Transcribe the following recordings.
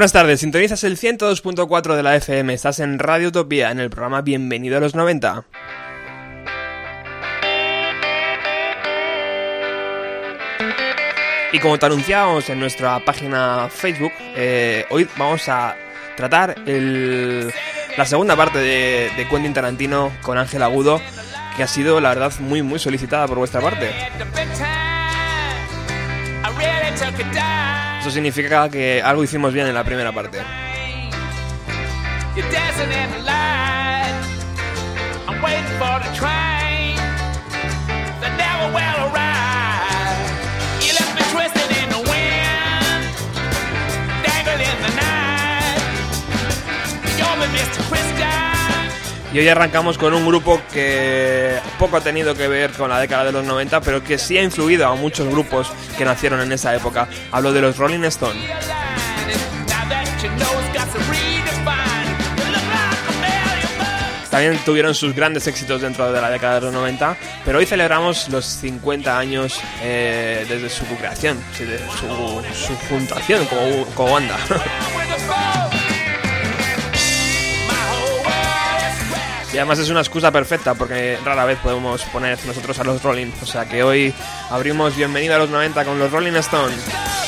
Buenas tardes, sintonizas el 102.4 de la FM, estás en Radio Utopía, en el programa Bienvenido a los 90. Y como te anunciábamos en nuestra página Facebook, eh, hoy vamos a tratar la segunda parte de, de Quentin Tarantino con Ángel Agudo, que ha sido, la verdad, muy, muy solicitada por vuestra parte. Eso significa que algo hicimos bien en la primera parte. Y hoy arrancamos con un grupo que poco ha tenido que ver con la década de los 90, pero que sí ha influido a muchos grupos que nacieron en esa época. Hablo de los Rolling Stones. También tuvieron sus grandes éxitos dentro de la década de los 90, pero hoy celebramos los 50 años eh, desde su creación, su, su fundación como, como. Y además es una excusa perfecta porque rara vez podemos poner nosotros a los Rolling. O sea que hoy abrimos Bienvenido a los 90 con los Rolling Stones.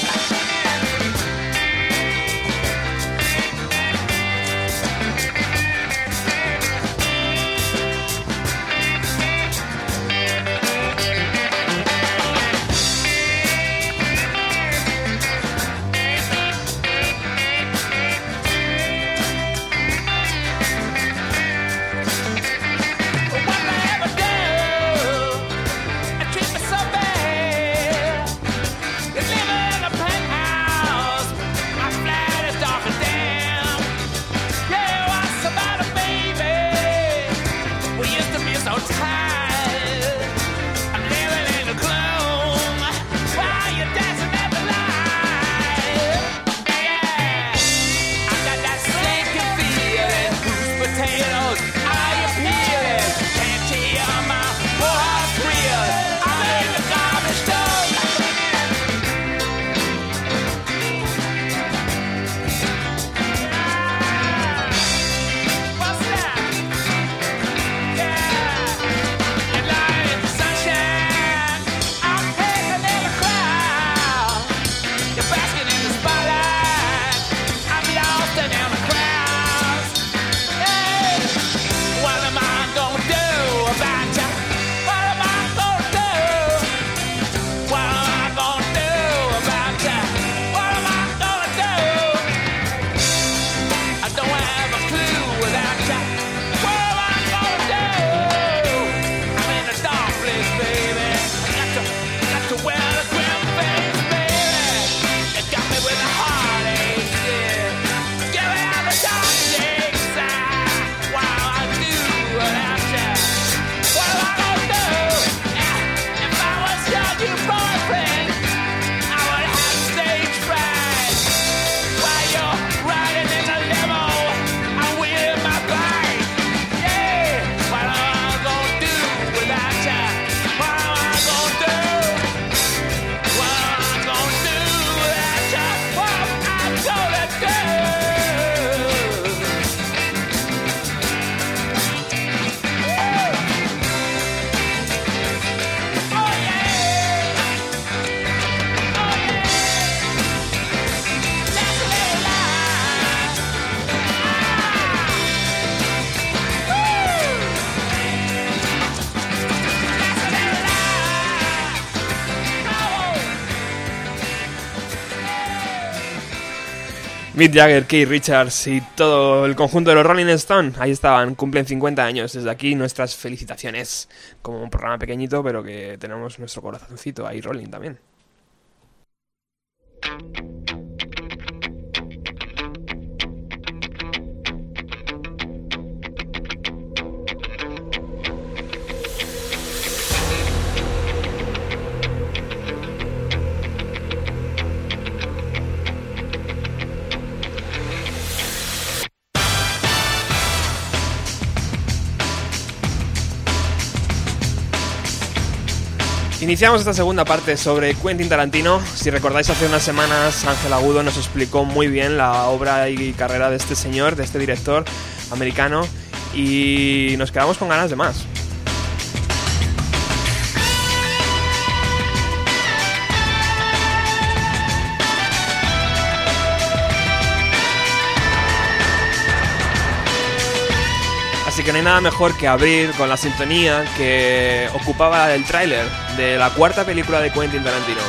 Mick Jagger, Keith Richards y todo el conjunto de los Rolling Stones, ahí estaban, cumplen 50 años. Desde aquí nuestras felicitaciones. Como un programa pequeñito, pero que tenemos nuestro corazoncito ahí Rolling también. Iniciamos esta segunda parte sobre Quentin Tarantino. Si recordáis, hace unas semanas Ángel Agudo nos explicó muy bien la obra y carrera de este señor, de este director americano, y nos quedamos con ganas de más. Que no hay nada mejor que abrir con la sintonía que ocupaba el tráiler de la cuarta película de Quentin Tarantino.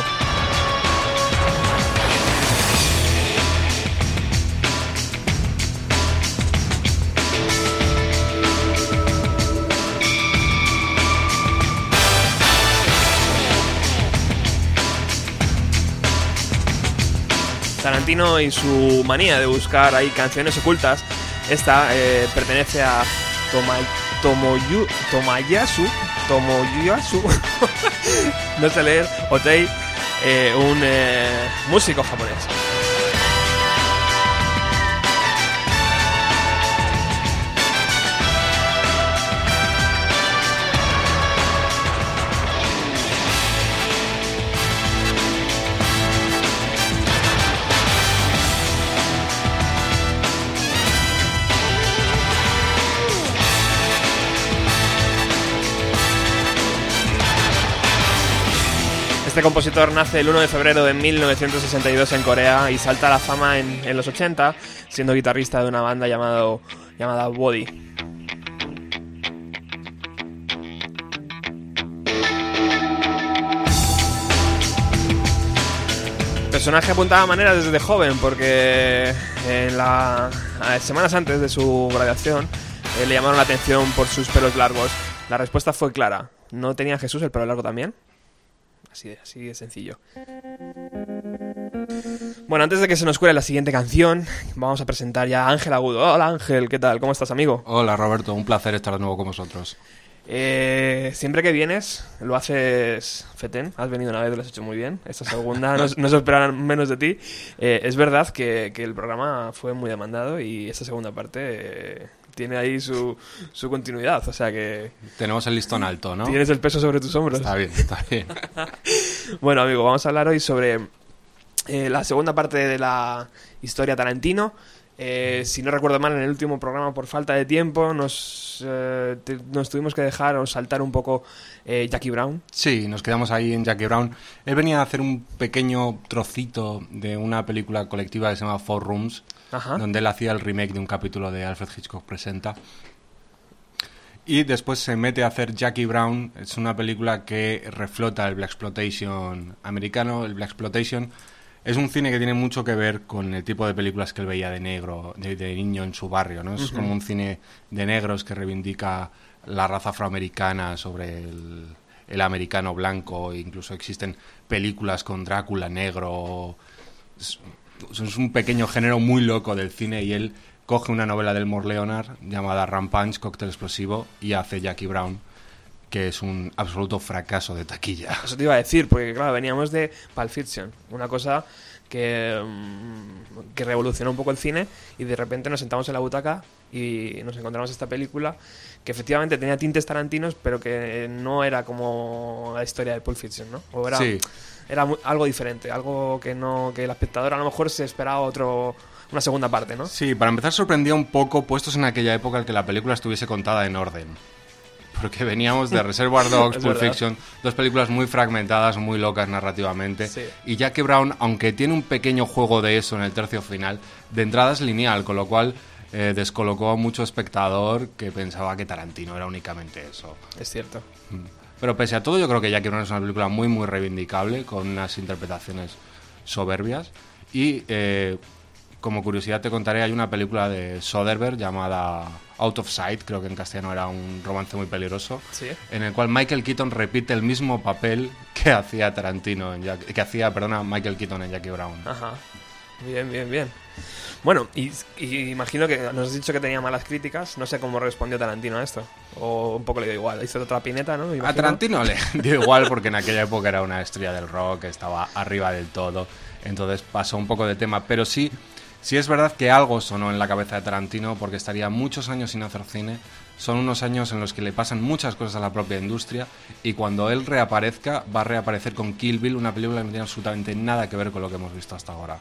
Tarantino y su manía de buscar ahí canciones ocultas, esta eh, pertenece a Tomay, Tomoyu, Tomayasu, Tomoyasu, no sé leer, Otei, eh, un eh, músico japonés. Este compositor nace el 1 de febrero de 1962 en Corea y salta a la fama en, los 80, siendo guitarrista de una banda llamado, llamada Body. personaje apuntaba manera desde joven porque en la, semanas antes de su graduación eh, le llamaron la atención por sus pelos largos. La respuesta fue clara. ¿No tenía Jesús el pelo largo también? Así de, así de sencillo. Bueno, antes de que se nos cuele la siguiente canción, vamos a presentar ya a Ángel Agudo. Hola Ángel, ¿qué tal? ¿Cómo estás, amigo? Hola Roberto, un placer estar de nuevo con vosotros. Eh, siempre que vienes, lo haces fetén. Has venido una vez, lo has hecho muy bien. Esta segunda no, no se esperaban menos de ti. Eh, es verdad que, que, el programa fue muy demandado y esta segunda parte eh, tiene ahí su, su, continuidad. O sea que. Tenemos el listón alto, ¿no? Tienes el peso sobre tus hombros. Está bien, está bien. bueno, amigo, vamos a hablar hoy sobre eh, la segunda parte de la historia Tarantino. Eh, si no recuerdo mal, en el último programa, por falta de tiempo, nos, eh, te, nos tuvimos que dejar o saltar un poco eh, Jackie Brown. Sí, nos quedamos ahí en Jackie Brown. Él venía a hacer un pequeño trocito de una película colectiva que se llama Four Rooms, Ajá. donde él hacía el remake de un capítulo de Alfred Hitchcock Presenta. Y después se mete a hacer Jackie Brown. Es una película que reflota el Black Exploitation americano. El Black Exploitation es un cine que tiene mucho que ver con el tipo de películas que él veía de negro, de, de niño en su barrio, ¿no? Es uh -huh. como un cine de negros que reivindica la raza afroamericana sobre el, el americano blanco, incluso existen películas con Drácula negro. Es, es, un pequeño género muy loco del cine y él coge una novela del Mort Leonard llamada Rampage, Cóctel Explosivo, y hace Jackie Brown que es un absoluto fracaso de taquilla. Eso te iba a decir, porque claro, veníamos de Pulp Fiction, una cosa que, que revolucionó un poco el cine y de repente nos sentamos en la butaca y nos encontramos esta película que efectivamente tenía tintes tarantinos, pero que no era como la historia de Pulp Fiction, ¿no? O era, sí. Era algo diferente, algo que no que el espectador a lo mejor se esperaba otro una segunda parte, ¿no? Sí, para empezar sorprendía un poco puestos en aquella época el que la película estuviese contada en orden porque veníamos de Reservoir Dogs, Pulp Fiction, dos películas muy fragmentadas, muy locas narrativamente. Sí. Y Jackie Brown, aunque tiene un pequeño juego de eso en el tercio final, de entrada es lineal, con lo cual eh, descolocó a mucho espectador que pensaba que Tarantino era únicamente eso. Es cierto. Pero pese a todo, yo creo que Jackie Brown es una película muy, muy reivindicable, con unas interpretaciones soberbias. Y eh, como curiosidad te contaré, hay una película de Soderbergh llamada Out of Sight, creo que en castellano era un romance muy peligroso, ¿Sí? en el cual Michael Keaton repite el mismo papel que hacía Tarantino, en Jack, que hacía, perdona, Michael Keaton en Jackie Brown. Ajá. Bien, bien, bien. Bueno, y, y, imagino que nos has dicho que tenía malas críticas. No sé cómo respondió Tarantino a esto. O un poco le dio igual. Hizo otra pineta, ¿no? A Tarantino le dio igual porque en aquella época era una estrella del rock, estaba arriba del todo. Entonces pasó un poco de tema. Pero sí, sí es verdad que algo sonó en la cabeza de Tarantino porque estaría muchos años sin hacer cine son unos años en los que le pasan muchas cosas a la propia industria y cuando él reaparezca va a reaparecer con Kill Bill, una película que no tiene absolutamente nada que ver con lo que hemos visto hasta ahora.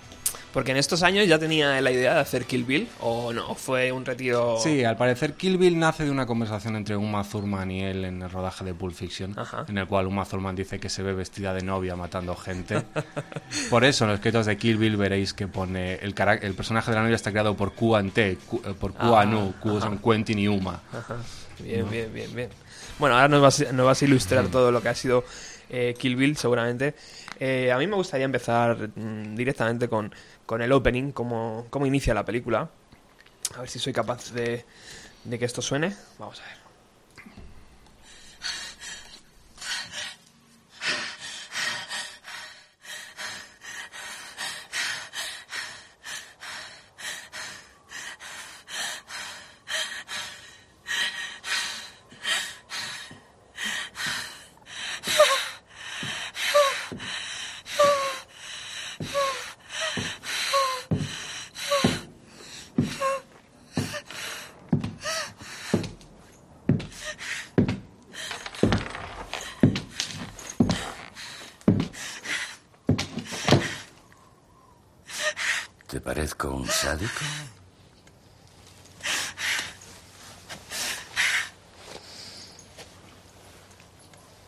Porque en estos años ya tenía la idea de hacer Kill Bill, o no, fue un retiro. Sí, al parecer Kill Bill nace de una conversación entre Uma Thurman y él en el rodaje de Pulp Fiction, en el cual Uma Thurman dice que se ve vestida de novia matando gente. por eso en los escritos de Kill Bill veréis que pone el, el personaje de la novia está creado por Q T, eh, por Q Nu, Q son Quentin y Uma. Bien, bien, bien, bien. Bueno, ahora nos vas, nos vas a ilustrar todo lo que ha sido eh, Kill Bill, seguramente. Eh, a mí me gustaría empezar mm, directamente con con el opening, cómo, cómo inicia la película. A ver si soy capaz de, de que esto suene. Vamos a ver.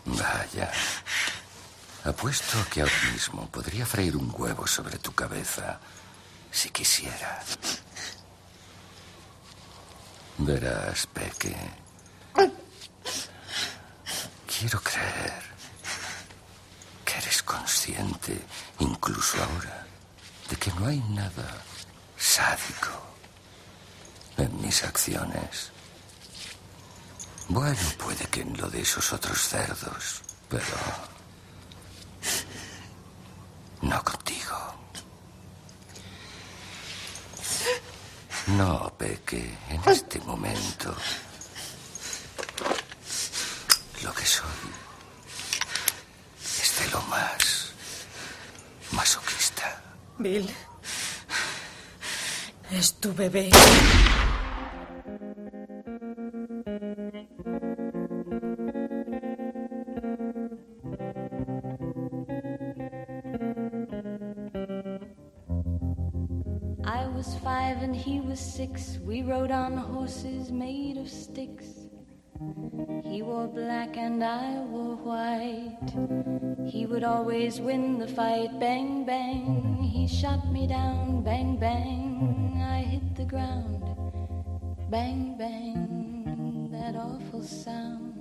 Vaya. Apuesto que ahora mismo podría freír un huevo sobre tu cabeza si quisiera. Verás, Peque. Quiero creer que eres consciente, incluso ahora, de que no hay nada sádico en mis acciones. Bueno, puede que en lo de esos otros cerdos, pero no contigo. No, Peque, en este momento lo que soy Bill. Es tu bebé. I was five and he was six. We rode on horses made of sticks. He wore black and I wore white. He would always win the fight. Bang, bang. He shot me down. Bang, bang I hit the ground. Bang, bang, that awful sound.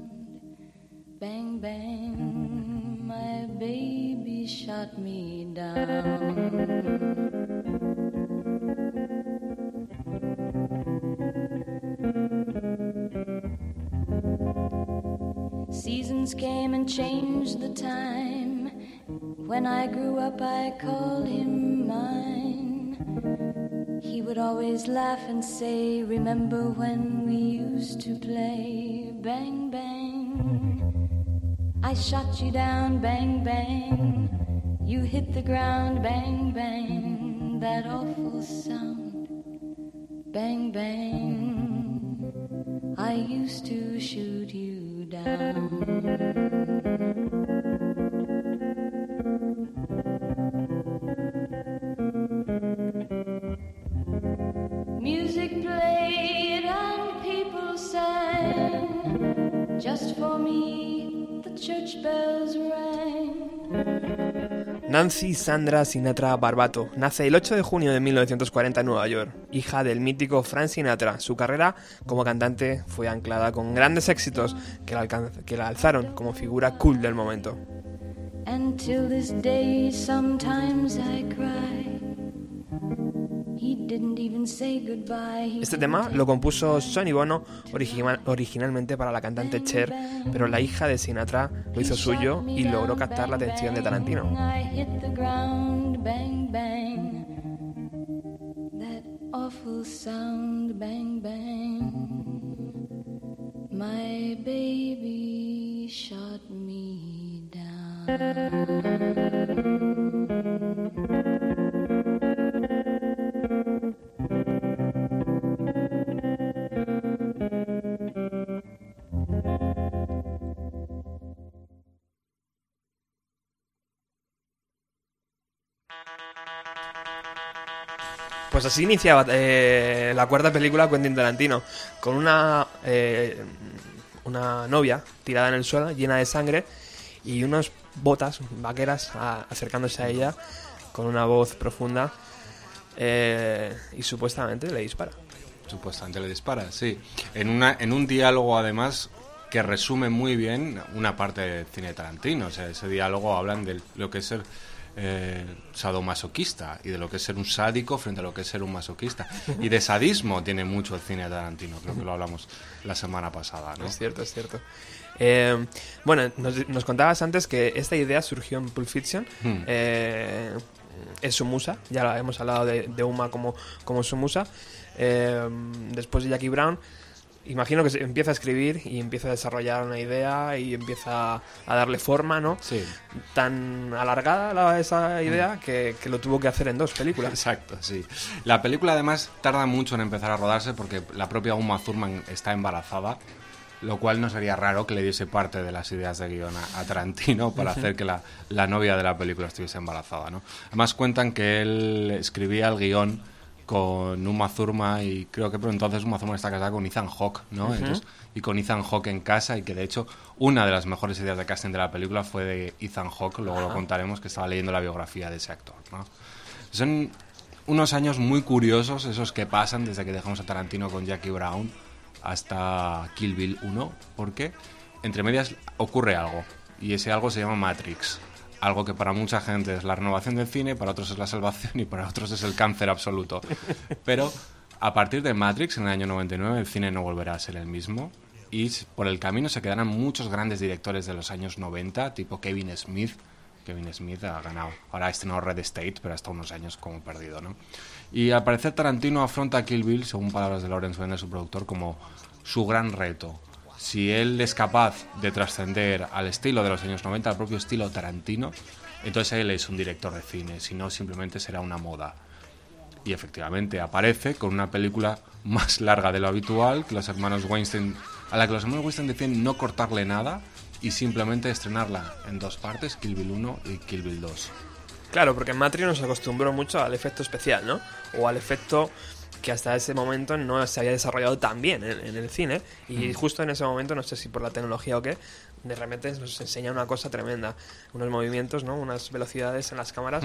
Bang, bang, my baby shot me down. Seasons came and changed the time. When I grew up, I called him mine. He would always laugh and say, Remember when we used to play? Bang, bang. I shot you down, bang, bang. You hit the ground, bang, bang. That awful sound, bang, bang. I used to shoot you down. Nancy Sandra Sinatra Barbato nace el 8 de junio de 1940 en Nueva York, hija del mítico Frank Sinatra. Su carrera como cantante fue anclada con grandes éxitos que la, alzaron como figura cool del momento. Este tema lo compuso Sonny Bono originalmente para la cantante Cher, pero la hija de Sinatra lo hizo suyo y logró captar la atención de Tarantino. My baby shot me Pues así iniciaba eh, la cuarta película Quentin Tarantino, con una, eh, una novia tirada en el suelo, llena de sangre, y unas botas vaqueras acercándose a ella con una voz profunda eh, y supuestamente le dispara. Supuestamente le dispara, sí. En, una, en un diálogo, además, que resume muy bien una parte del cine Tarantino. O sea, ese diálogo hablan de lo que es ser eh, sadomasoquista y de lo que es ser un sádico frente a lo que es ser un masoquista. Y de sadismo tiene mucho el cine de Tarantino, creo que lo hablamos la semana pasada, ¿no? Es cierto, es cierto. Eh, bueno, nos, nos contabas antes que esta idea surgió en Pulp Fiction. Hmm. Eh, es su musa, ya la- hemos hablado de, de Uma como, como su musa. Eh, después de Jackie Brown, imagino que se empieza a escribir y empieza a desarrollar una idea y empieza a darle forma, ¿no? Sí, Tan alargada la- esa idea que, que lo tuvo que hacer en dos películas. exacto, sí. La película, además, tarda mucho en empezar a rodarse porque la propia Uma Thurman está embarazada. Lo cual no sería raro que le diese parte de las ideas de guion a, a Tarantino para hacer que la, la novia de la película estuviese embarazada. ¿no? Además cuentan que él escribía el guion con Uma Thurman y creo que por entonces Uma Thurman está casada con Ethan Hawke, ¿no? Entonces, y con Ethan Hawke en casa y que de hecho una de las mejores ideas de casting de la película fue de Ethan Hawke, luego lo contaremos que estaba leyendo la biografía de ese actor. ¿no? Son unos años muy curiosos esos que pasan desde que dejamos a Tarantino con Jackie Brown hasta Kill Bill 1, porque entre medias ocurre algo, y ese algo se llama Matrix. Algo que para mucha gente es la renovación del cine, para otros es la salvación y para otros es el cáncer absoluto. Pero a partir de Matrix, en el año 99, el cine no volverá a ser el mismo. Y por el camino se quedarán muchos grandes directores de los años 90, tipo Kevin Smith. Kevin Smith ha ganado. Ahora ha estrenado Red State, pero hasta unos años como perdido, ¿no? Y al parecer Tarantino afronta a Kill Bill, según palabras de Lawrence Bender, su productor, como su gran reto. Si él es capaz de trascender al estilo de los años 90, al propio estilo Tarantino, entonces él es un director de cine, si no simplemente será una moda. Y efectivamente aparece con una película más larga de lo habitual, que los hermanos Weinstein, a la que los hermanos Weinstein deciden no cortarle nada y simplemente estrenarla en dos partes, Kill Bill 1 y Kill Bill 2. Claro, porque en Matrix nos acostumbró mucho al efecto especial, ¿no? O al efecto que hasta ese momento no se había desarrollado tan bien en, en el cine. Y justo en ese momento, no sé si por la tecnología o qué, de repente nos enseña una cosa tremenda. Unos movimientos, ¿no? Unas velocidades en las cámaras.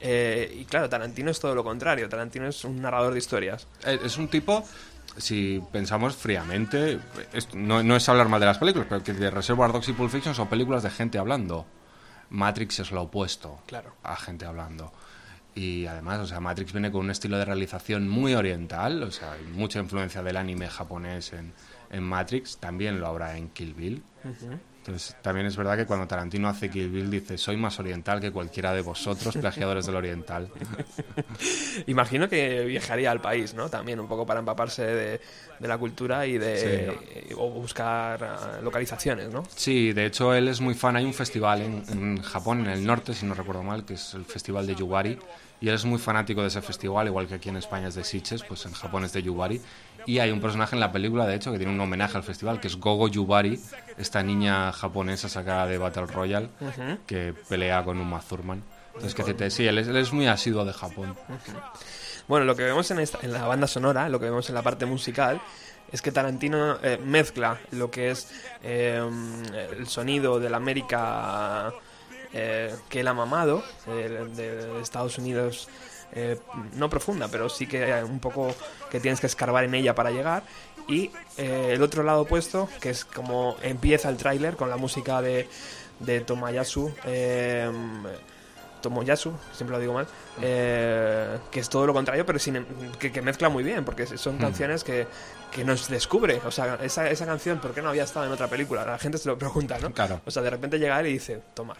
Eh, y claro, Tarantino es todo lo contrario. Tarantino es un narrador de historias. Eh, Es un tipo, si pensamos fríamente, no, no es hablar mal de las películas, pero que de Reservoir Dogs y Pulp Fiction son películas de gente hablando. Matrix es lo opuesto Claro. a gente hablando. Y además, o sea, Matrix viene con un estilo de realización muy oriental, o sea, hay mucha influencia del anime japonés en, en Matrix, también lo habrá en Kill Bill. Entonces, también es verdad que cuando Tarantino hace Kill Bill dice, soy más oriental que cualquiera de vosotros, plagiadores del oriental. Imagino que viajaría al país, ¿no? También un poco para empaparse de, de la cultura y de o buscar ah, localizaciones, ¿no? Sí, de hecho él es muy fan. Hay un festival en, en Japón, en el norte, si no recuerdo mal, que es el festival de Yubari. Y él es muy fanático de ese festival, igual que aquí en España es de Sitges, pues en Japón es de Yubari. Y hay un personaje en la película, de hecho, que tiene un homenaje al festival, que es Gogo Yubari, esta niña japonesa sacada de Battle Royale, que pelea con Uma Thurman. Entonces, que sí, él es, él es muy asiduo de Japón. Bueno, lo que vemos en, esta- en la banda sonora, lo que vemos en la parte musical, es que Tarantino eh, mezcla lo que es eh, el sonido de la América eh, que él ha mamado, eh, de, de Estados Unidos, eh, no profunda, pero sí que un poco que tienes que escarbar en ella para llegar. Y eh, el otro lado opuesto, que es como empieza el tráiler con la música de, de Tomayasu. eh, Tomoyasu, siempre lo digo mal, eh, que es todo lo contrario, pero sin, que, que mezcla muy bien, porque son canciones que, que nos descubre. O sea, esa, esa canción, ¿por qué no había estado en otra película? La gente se lo pregunta, ¿no? Claro. O sea, de repente llega él y dice, tomar,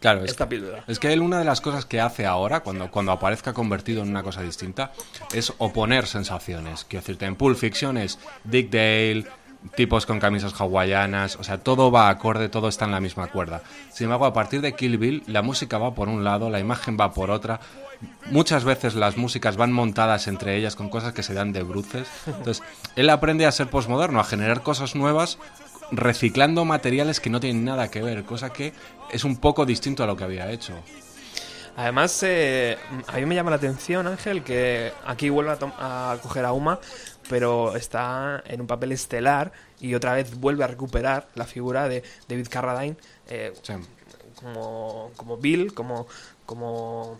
Claro, es píldora. Es que él una de las cosas que hace ahora, cuando, cuando aparezca convertido en una cosa distinta, es oponer sensaciones. Quiero decirte, en Pulp Fiction es Dick Dale, tipos con camisas hawaianas, o sea, todo va acorde, todo está en la misma cuerda. Sin embargo, a partir de Kill Bill, la música va por un lado, la imagen va por otra. Muchas veces las músicas van montadas entre ellas con cosas que se dan de bruces. Entonces, él aprende a ser posmoderno, a generar cosas nuevas reciclando materiales que no tienen nada que ver, cosa que es un poco distinto a lo que había hecho. Además, eh, a mí me llama la atención, Ángel, que aquí vuelve a, a coger a Uma, pero está en un papel estelar y otra vez vuelve a recuperar la figura de David Carradine eh, Sí. como, como Bill, como, como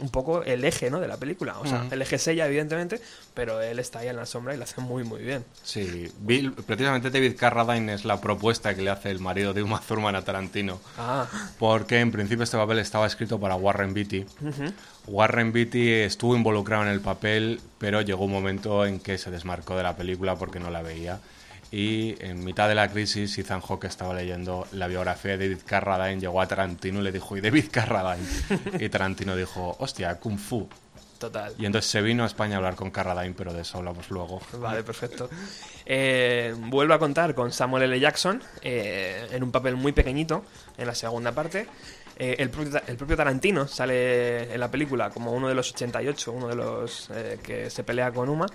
un poco el eje ¿no? de la película. O sea, Ujú. el eje es ella, evidentemente, pero él está ahí en la sombra y lo hace muy, muy bien. Sí, Bill, precisamente David Carradine es la propuesta que le hace el marido de Uma Thurman a Tarantino. Ah, Porque en principio este papel estaba escrito para Warren Beatty. Warren Beatty estuvo involucrado en el papel, pero llegó un momento en que se desmarcó de la película porque no la veía. Y en mitad de la crisis, Ethan Hawke estaba leyendo la biografía de David Carradine, llegó a Tarantino y le dijo, ¿y David Carradine? y Tarantino dijo, hostia, Kung Fu. total. Y entonces se vino a España a hablar con Carradine, pero de eso hablamos luego. Vale, perfecto. Eh, vuelvo a contar con Samuel L. Jackson eh, en un papel muy pequeñito en la segunda parte. Eh, el, propio, el propio Tarantino sale en la película como uno de los 88, uno de los eh, que se pelea con Uma.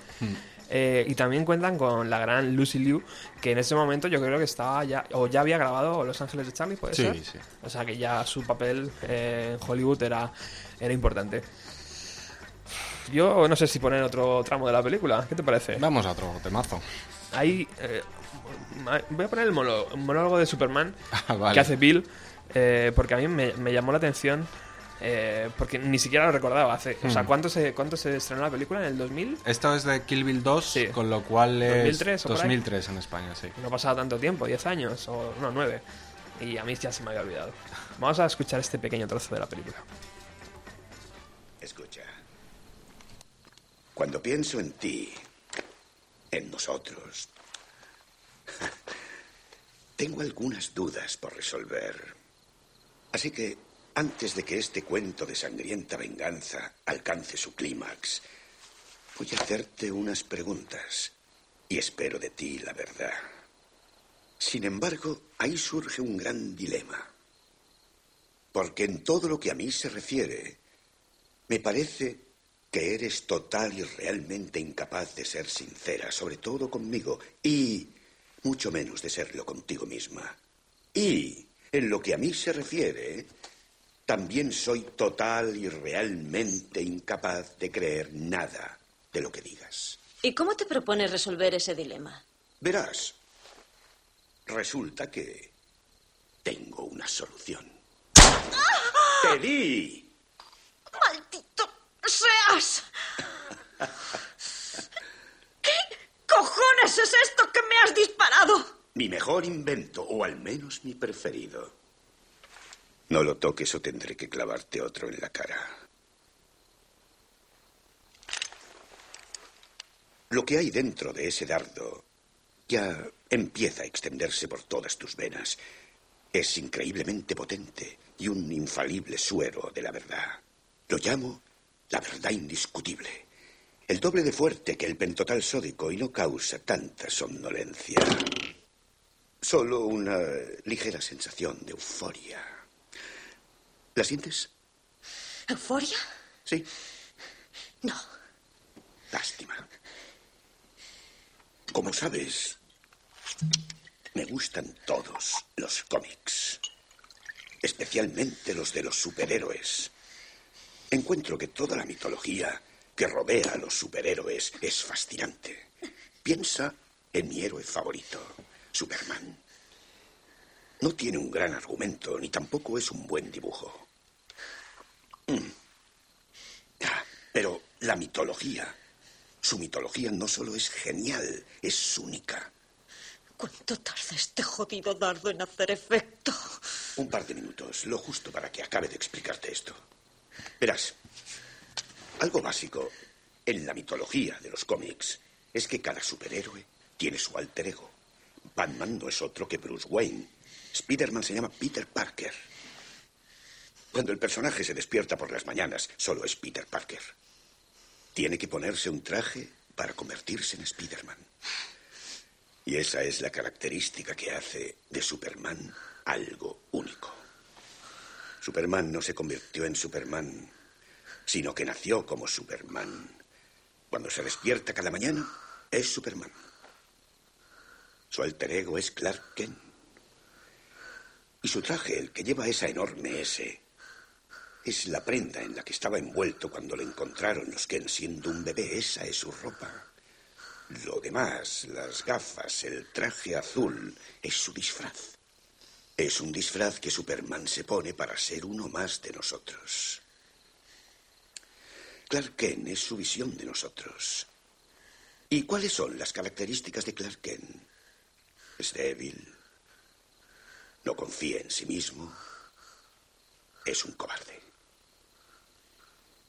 Eh, y también cuentan con la gran Lucy Liu, que en ese momento yo creo que estaba ya, o ya había grabado Los Ángeles de Charlie, ¿puede Sí, ser? sí. O sea que ya su papel eh, en Hollywood era, era importante. Yo no sé si poner otro tramo de la película, ¿qué te parece? Vamos a otro temazo. Hay. eh, voy a poner el monólogo, de Superman Ah, vale. que hace Bill, porque a mí me, me llamó la atención. Eh, porque ni siquiera lo recordaba. Hace, O sea, Hmm. ¿cuánto se, ¿cuánto se estrenó la película? ¿En el 2000? Esto es de Kill Bill 2, Sí. con lo cual es 2003 o por ahí. 2003 en España, sí. No ha pasado tanto tiempo, 10 años, o no, 9. Y a mí ya se me había olvidado. Vamos a escuchar este pequeño trozo de la película. Escucha. Cuando pienso en ti, en nosotros, tengo algunas dudas por resolver. Así que, antes de que este cuento de sangrienta venganza alcance su clímax, voy a hacerte unas preguntas y espero de ti la verdad. Sin embargo, ahí surge un gran dilema. Porque en todo lo que a mí se refiere, me parece que eres total y realmente incapaz de ser sincera, sobre todo conmigo, y mucho menos de serlo contigo misma. Y, en lo que a mí se refiere, también soy total y realmente incapaz de creer nada de lo que digas. ¿Y cómo te propones resolver ese dilema? Verás, resulta que tengo una solución. ¡Te di! ¡Maldito seas! ¿Qué cojones es esto que me has disparado? Mi mejor invento, o al menos mi preferido. No lo toques o tendré que clavarte otro en la cara. Lo que hay dentro de ese dardo ya empieza a extenderse por todas tus venas. Es increíblemente potente y un infalible suero de la verdad. Lo llamo la verdad indiscutible. El doble de fuerte que el pentotal sódico y no causa tanta somnolencia. Solo una ligera sensación de euforia. ¿La sientes? ¿Euforia? Sí. No. Lástima. Como sabes, me gustan todos los cómics, especialmente los de los superhéroes. Encuentro que toda la mitología que rodea a los superhéroes es fascinante. Piensa en mi héroe favorito, Superman. No tiene un gran argumento, ni tampoco es un buen dibujo. Mm. Ah, Pero la mitología, su mitología no solo es genial, es única. ¿Cuánto tarda este jodido dardo en hacer efecto? Un par de minutos, lo justo para que acabe de explicarte esto. Verás, algo básico en la mitología de los cómics es que cada superhéroe tiene su alter ego. Batman no es otro que Bruce Wayne. Spiderman se llama Peter Parker. Cuando el personaje se despierta por las mañanas, solo es Peter Parker. Tiene que ponerse un traje para convertirse en Spiderman. Y esa es la característica que hace de Superman algo único. Superman no se convirtió en Superman, sino que nació como Superman. Cuando se despierta cada mañana, es Superman. Su alter ego es Clark Kent. Y su traje, el que lleva esa enorme S, es la prenda en la que estaba envuelto cuando le encontraron los Ken siendo un bebé. Esa es su ropa. Lo demás, las gafas, el traje azul, es su disfraz. Es un disfraz que Superman se pone para ser uno más de nosotros. Clark Kent es su visión de nosotros. ¿Y cuáles son las características de Clark Kent? Es débil, no confía en sí mismo, es un cobarde.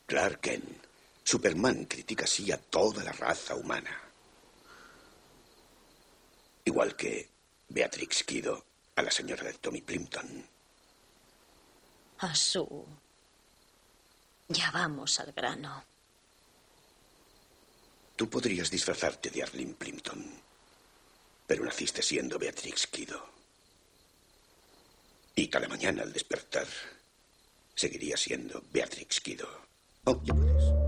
Clark Kent, Superman critica así a toda la raza humana. Igual que Beatrix Kido a la señora de Tommy Plimpton. A su. Ya vamos al grano. Tú podrías disfrazarte de Arlene Plimpton, pero naciste siendo Beatrix Kido. Y cada mañana al despertar, seguiría siendo Beatrix Kido. Oh, ya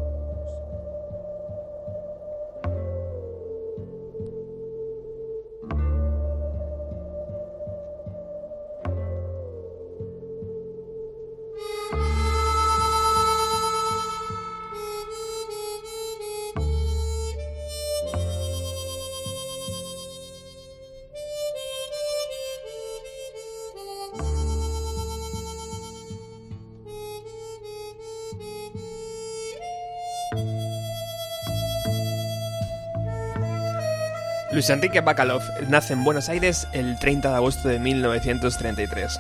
Luis Enrique Bacalov nace en Buenos Aires el 30 de agosto de 1933.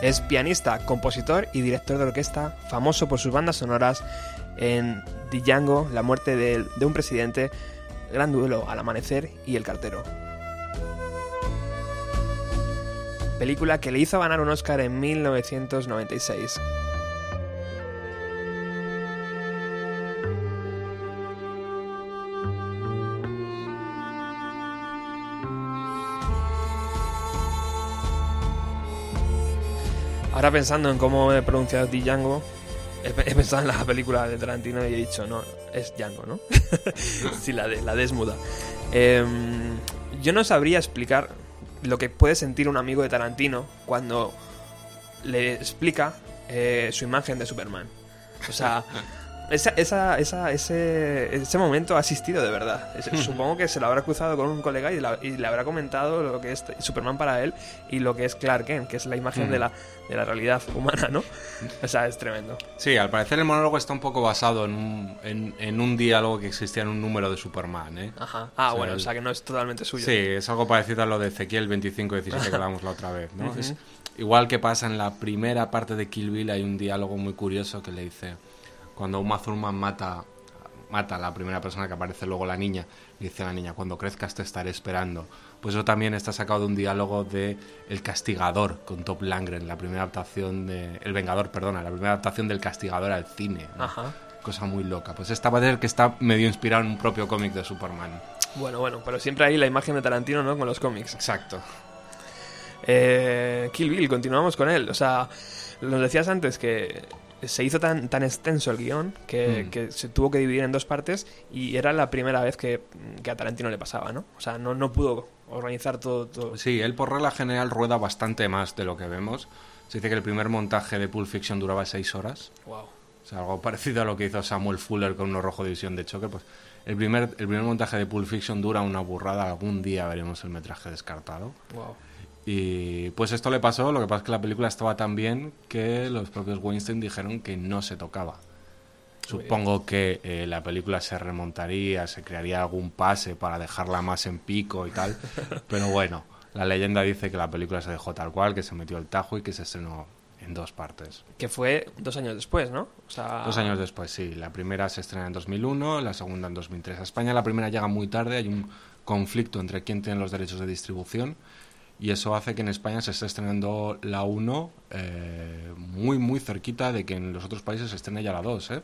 Es pianista, compositor y director de orquesta, famoso por sus bandas sonoras en Django, La muerte de, de un presidente, Gran duelo al amanecer y El cartero. Película que le hizo ganar un Oscar en 1996. Ahora pensando en cómo he pronunciado Django, he, pensado en la película de Tarantino y he dicho, no, es Django, ¿no? sí, la D, la D es muda. Em, yo no sabría explicar lo que puede sentir un amigo de Tarantino cuando le explica eh, su imagen de Superman. O sea, esa, esa, esa- ese, ese momento ha asistido de verdad. Es- Supongo que se lo habrá cruzado con un colega y, la- y le habrá comentado lo que es Superman para él y lo que es Clark Kent, que es la imagen de, la, de la realidad humana, ¿no? O sea, es tremendo. Sí, al parecer el monólogo está un poco basado en un, en, en un diálogo que existía en un número de Superman, ¿eh? Ajá. Ah, O sea, bueno, el- o sea que no es totalmente suyo. Sí, es algo parecido a lo de Ezequiel 25-17 que hablamos la otra vez, ¿no? Es igual que pasa en la primera parte de Kill Bill, hay un diálogo muy curioso que le dice, cuando Uma Thurman mata, mata a la primera persona que aparece luego la niña, le dice a la niña, cuando crezcas te estaré esperando. Pues eso también está sacado de un diálogo de El Castigador con Top Langren, la primera adaptación de... El Vengador, perdona, la primera adaptación del Castigador al cine. ¿no? Ajá. Cosa muy loca. Pues esta parece ser que está medio inspirado en un propio cómic de Superman. Bueno, bueno, pero siempre hay la imagen de Tarantino, ¿no? Con los cómics. Exacto. Eh, Kill Bill, continuamos con él. O sea, nos decías antes que se hizo tan, tan extenso el guion que, Mm. que se tuvo que dividir en dos partes y era la primera vez que, que a Tarantino le pasaba, ¿no? O sea, no, no pudo organizar todo. todo. Sí, él por regla general rueda bastante más de lo que vemos. Se dice que el primer montaje de Pulp Fiction duraba seis horas. Wow. O sea, algo parecido a lo que hizo Samuel Fuller con uno rojo división de choque. Pues el primer, el primer montaje de Pulp Fiction dura una burrada. Algún día veremos el metraje descartado. Wow. Y pues esto le pasó. Lo que pasa es que la película estaba tan bien que los propios Weinstein dijeron que no se tocaba. Supongo que eh, la película se remontaría, se crearía algún pase para dejarla más en pico y tal. Pero bueno, la leyenda dice que la película se dejó tal cual, que se metió el tajo y que se estrenó en dos partes. Que fue dos años después, ¿no? O sea, Dos años después, sí. La primera se estrena en 2001, la segunda en 2003. A España la primera llega muy tarde, hay un conflicto entre quién tiene los derechos de distribución y eso hace que en España se esté estrenando la 1 eh, muy, muy cerquita de que en los otros países se estrene ya la 2, ¿eh?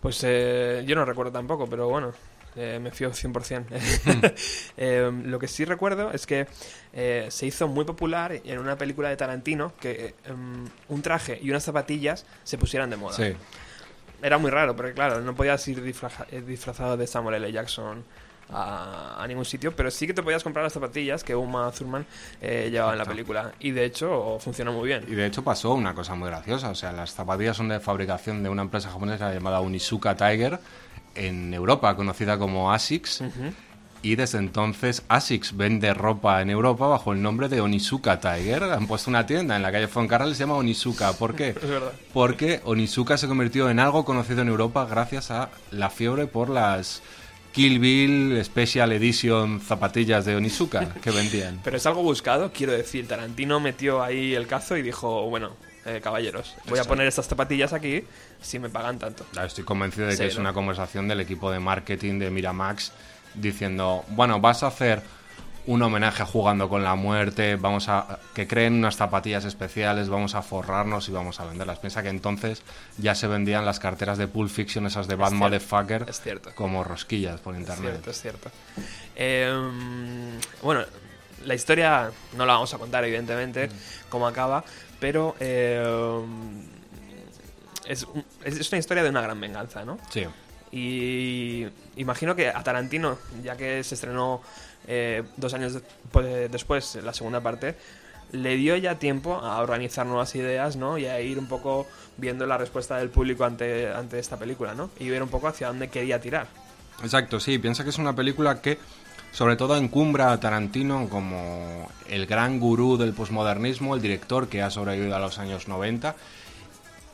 Pues eh, yo no recuerdo tampoco, pero bueno, eh, me fío 100%. Eh, lo que sí recuerdo es que eh, se hizo muy popular en una película de Tarantino que em, un traje y unas zapatillas se pusieran de moda. Sí. Era muy raro, porque claro, no podías ir eh, disfrazado de Samuel L. Jackson a, a ningún sitio, pero sí que te podías comprar las zapatillas que Uma Thurman eh, llevaba en la película. Y de hecho funcionó muy bien. Y de hecho pasó una cosa muy graciosa. O sea, las zapatillas son de fabricación de una empresa japonesa llamada Unizuka Tiger en Europa, conocida como ASICS. Y desde entonces ASICS vende ropa en Europa bajo el nombre de Onizuka Tiger. Han puesto una tienda en la calle Fuencarral y se llama Onizuka. ¿Por qué? verdad. Porque Onizuka se convirtió en algo conocido en Europa gracias a la fiebre por las Kill Bill Special Edition zapatillas de Onizuka que vendían. Pero es algo buscado, quiero decir. Tarantino metió ahí el cazo y dijo, bueno, eh, caballeros, voy a poner estas zapatillas aquí si me pagan tanto. Estoy convencido de que Sí, es ¿no? una conversación del equipo de marketing de Miramax diciendo, bueno, vas a hacer un homenaje a jugando con la muerte, vamos a que creen unas zapatillas especiales, vamos a forrarnos y vamos a venderlas. Piensa que entonces ya se vendían las carteras de Pulp Fiction, esas de Bad cierto, Motherfucker, es cierto. como rosquillas por Es internet. cierto, es cierto. Eh, bueno, la historia no la vamos a contar, evidentemente, cómo acaba, pero eh, es, es una historia de una gran venganza, ¿no? Sí. Y imagino que a Tarantino, ya que se estrenó eh, dos años pues, después, la segunda parte, le dio ya tiempo a organizar nuevas ideas, ¿no? Y a ir un poco viendo la respuesta del público ante, ante esta película, ¿no? Y ver un poco hacia dónde quería tirar. Exacto, sí, piensa que es una película que sobre todo encumbra a Tarantino como el gran gurú del posmodernismo, el director que ha sobrevivido a los años 90.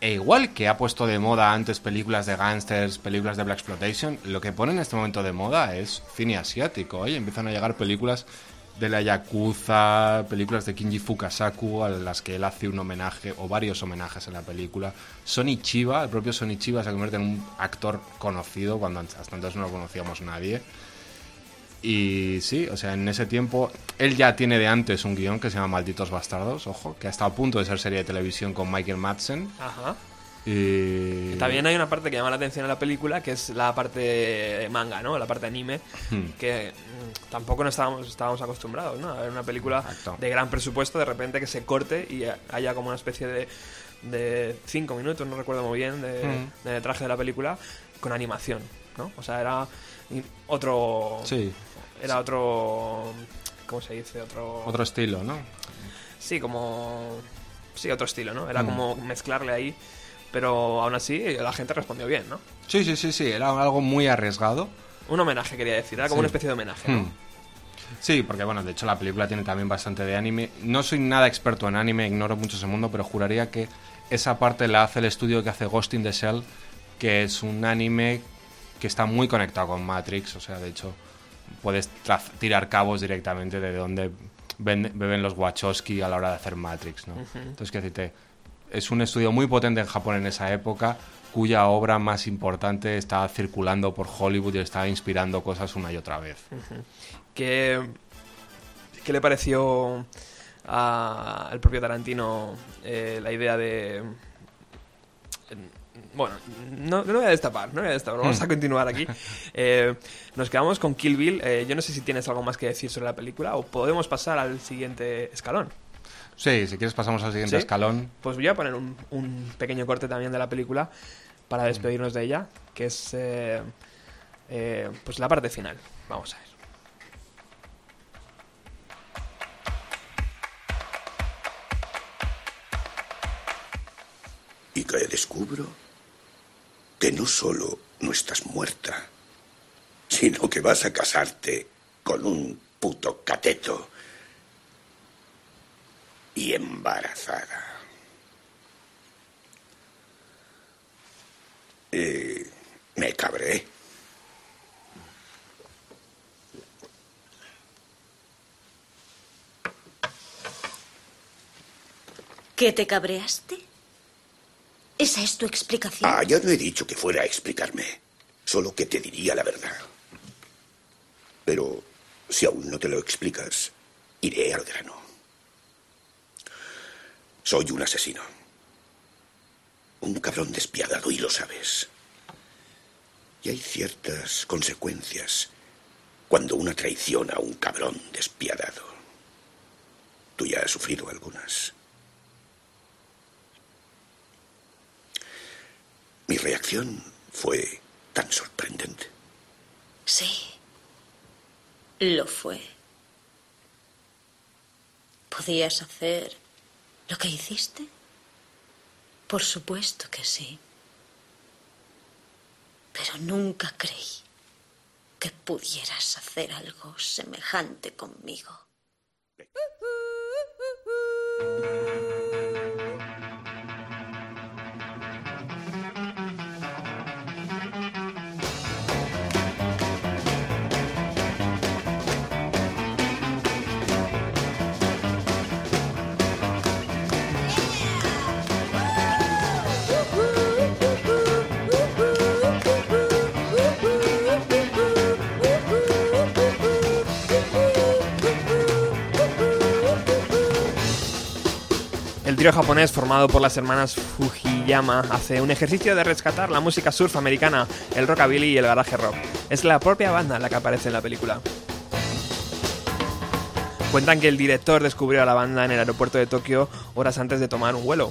E igual que ha puesto de moda antes películas de gangsters, películas de Black Exploitation, lo que pone en este momento de moda es cine asiático. ¿eh? Empiezan a llegar películas de la Yakuza, películas de Kinji Fukasaku, a las que él hace un homenaje o varios homenajes en la película. Sonny Chiba, el propio Sonny Chiba se convierte en un actor conocido cuando hasta entonces no lo conocíamos nadie. Y sí, o sea, en ese tiempo él ya tiene de antes un guion que se llama Malditos Bastardos, ojo, que ha estado a punto de ser serie de televisión con Michael Madsen. Ajá. Y... También hay una parte que llama la atención en la película, que es la parte manga, ¿no? La parte anime, Hmm. que mm, tampoco estábamos, estábamos acostumbrados, ¿no? A ver una película Exacto. de gran presupuesto, de repente que se corte y haya como una especie de, de cinco minutos, no recuerdo muy bien, de, Hmm. de traje de la película, con animación, ¿no? O sea, era otro... Sí, Era otro... ¿Cómo se dice? Otro... otro estilo, ¿no? Sí, como... Sí, otro estilo, ¿no? Era Mm. como mezclarle ahí, pero aún así la gente respondió bien, ¿no? Sí, sí, sí, sí, era algo muy arriesgado. Un homenaje, quería decir. Era como Sí. una especie de homenaje, ¿no? Hmm. Sí, porque bueno, de hecho la película tiene también bastante de anime. No soy nada experto en anime, ignoro mucho ese mundo, pero juraría que esa parte la hace el estudio que hace Ghost in the Shell, que es un anime que está muy conectado con Matrix, o sea, de hecho puedes tirar cabos directamente de donde ven- beben los Wachowski a la hora de hacer Matrix, ¿no? Entonces, decirte, es un estudio muy potente en Japón en esa época, cuya obra más importante está circulando por Hollywood y está inspirando cosas una y otra vez. ¿Qué, qué le pareció al propio Tarantino eh, la idea de... Bueno, no, no voy a destapar, no voy a destapar, vamos a continuar aquí. Eh, nos quedamos con Kill Bill. Eh, yo no sé si tienes algo más que decir sobre la película o podemos pasar al siguiente escalón. Sí, si quieres pasamos al siguiente ¿Sí? escalón. Pues voy a poner un, un pequeño corte también de la película para despedirnos de ella, que es eh, eh, pues la parte final. Vamos a ver. ¿Y que descubro? Que no solo no estás muerta, sino que vas a casarte con un puto cateto. Y embarazada. Eh, me cabré. ¿Que te cabreaste? ¿Esa es tu explicación? Ah, yo no he dicho que fuera a explicarme, solo que te diría la verdad. Pero si aún no te lo explicas, iré al grano. Soy un asesino. Un cabrón despiadado y lo sabes. Y hay ciertas consecuencias cuando una traiciona a un cabrón despiadado. Tú ya has sufrido algunas. Mi reacción fue tan sorprendente. Sí. Lo fue. ¿Podías hacer lo que hiciste? Por supuesto que sí. Pero nunca creí que pudieras hacer algo semejante conmigo. Trío japonés formado por las hermanas Fujiyama hace un ejercicio de rescatar la música surf americana, el rockabilly y el garaje rock. Es la propia banda la que aparece en la película. Cuentan que el director descubrió a la banda en el aeropuerto de Tokio horas antes de tomar un vuelo.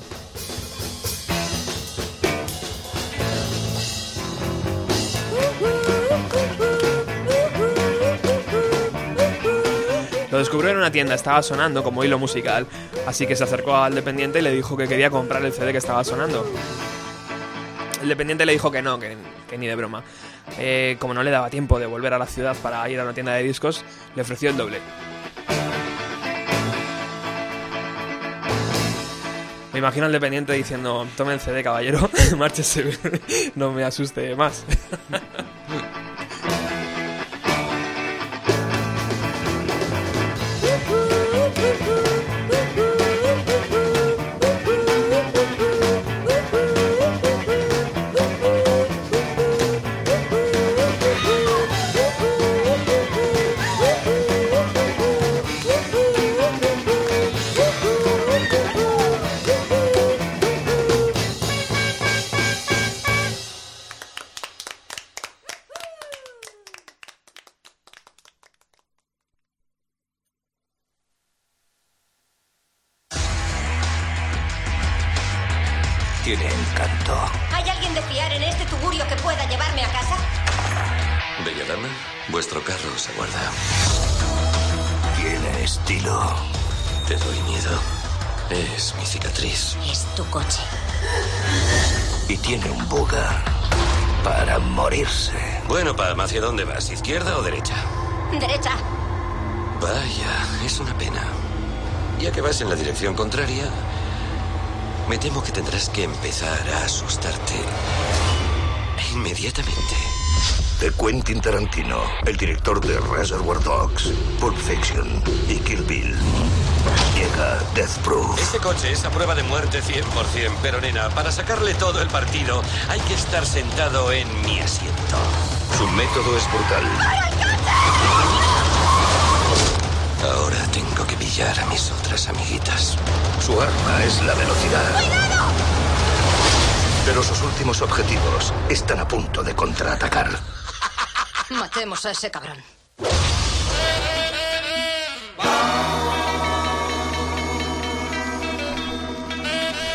Descubrió en una tienda, estaba sonando como hilo musical, así que se acercó al dependiente y le dijo que quería comprar el CD que estaba sonando. El dependiente le dijo que no, que, que ni de broma. Eh, como no le daba tiempo de volver a la ciudad para ir a una tienda de discos, le ofreció el doble. Me imagino al dependiente diciendo, tome el CD, caballero, márchese, no me asuste más. empezar a asustarte inmediatamente. De Quentin Tarantino, el director de Reservoir Dogs, Pulp Fiction y Kill Bill. Llega Death Proof. Este coche es a prueba de muerte 100%, pero nena, para sacarle todo el partido hay que estar sentado en mi asiento. Su método es brutal. Ahora tengo que pillar a mis otras amiguitas. Su arma es la velocidad. Pero sus últimos objetivos están a punto de contraatacar. Matemos a ese cabrón.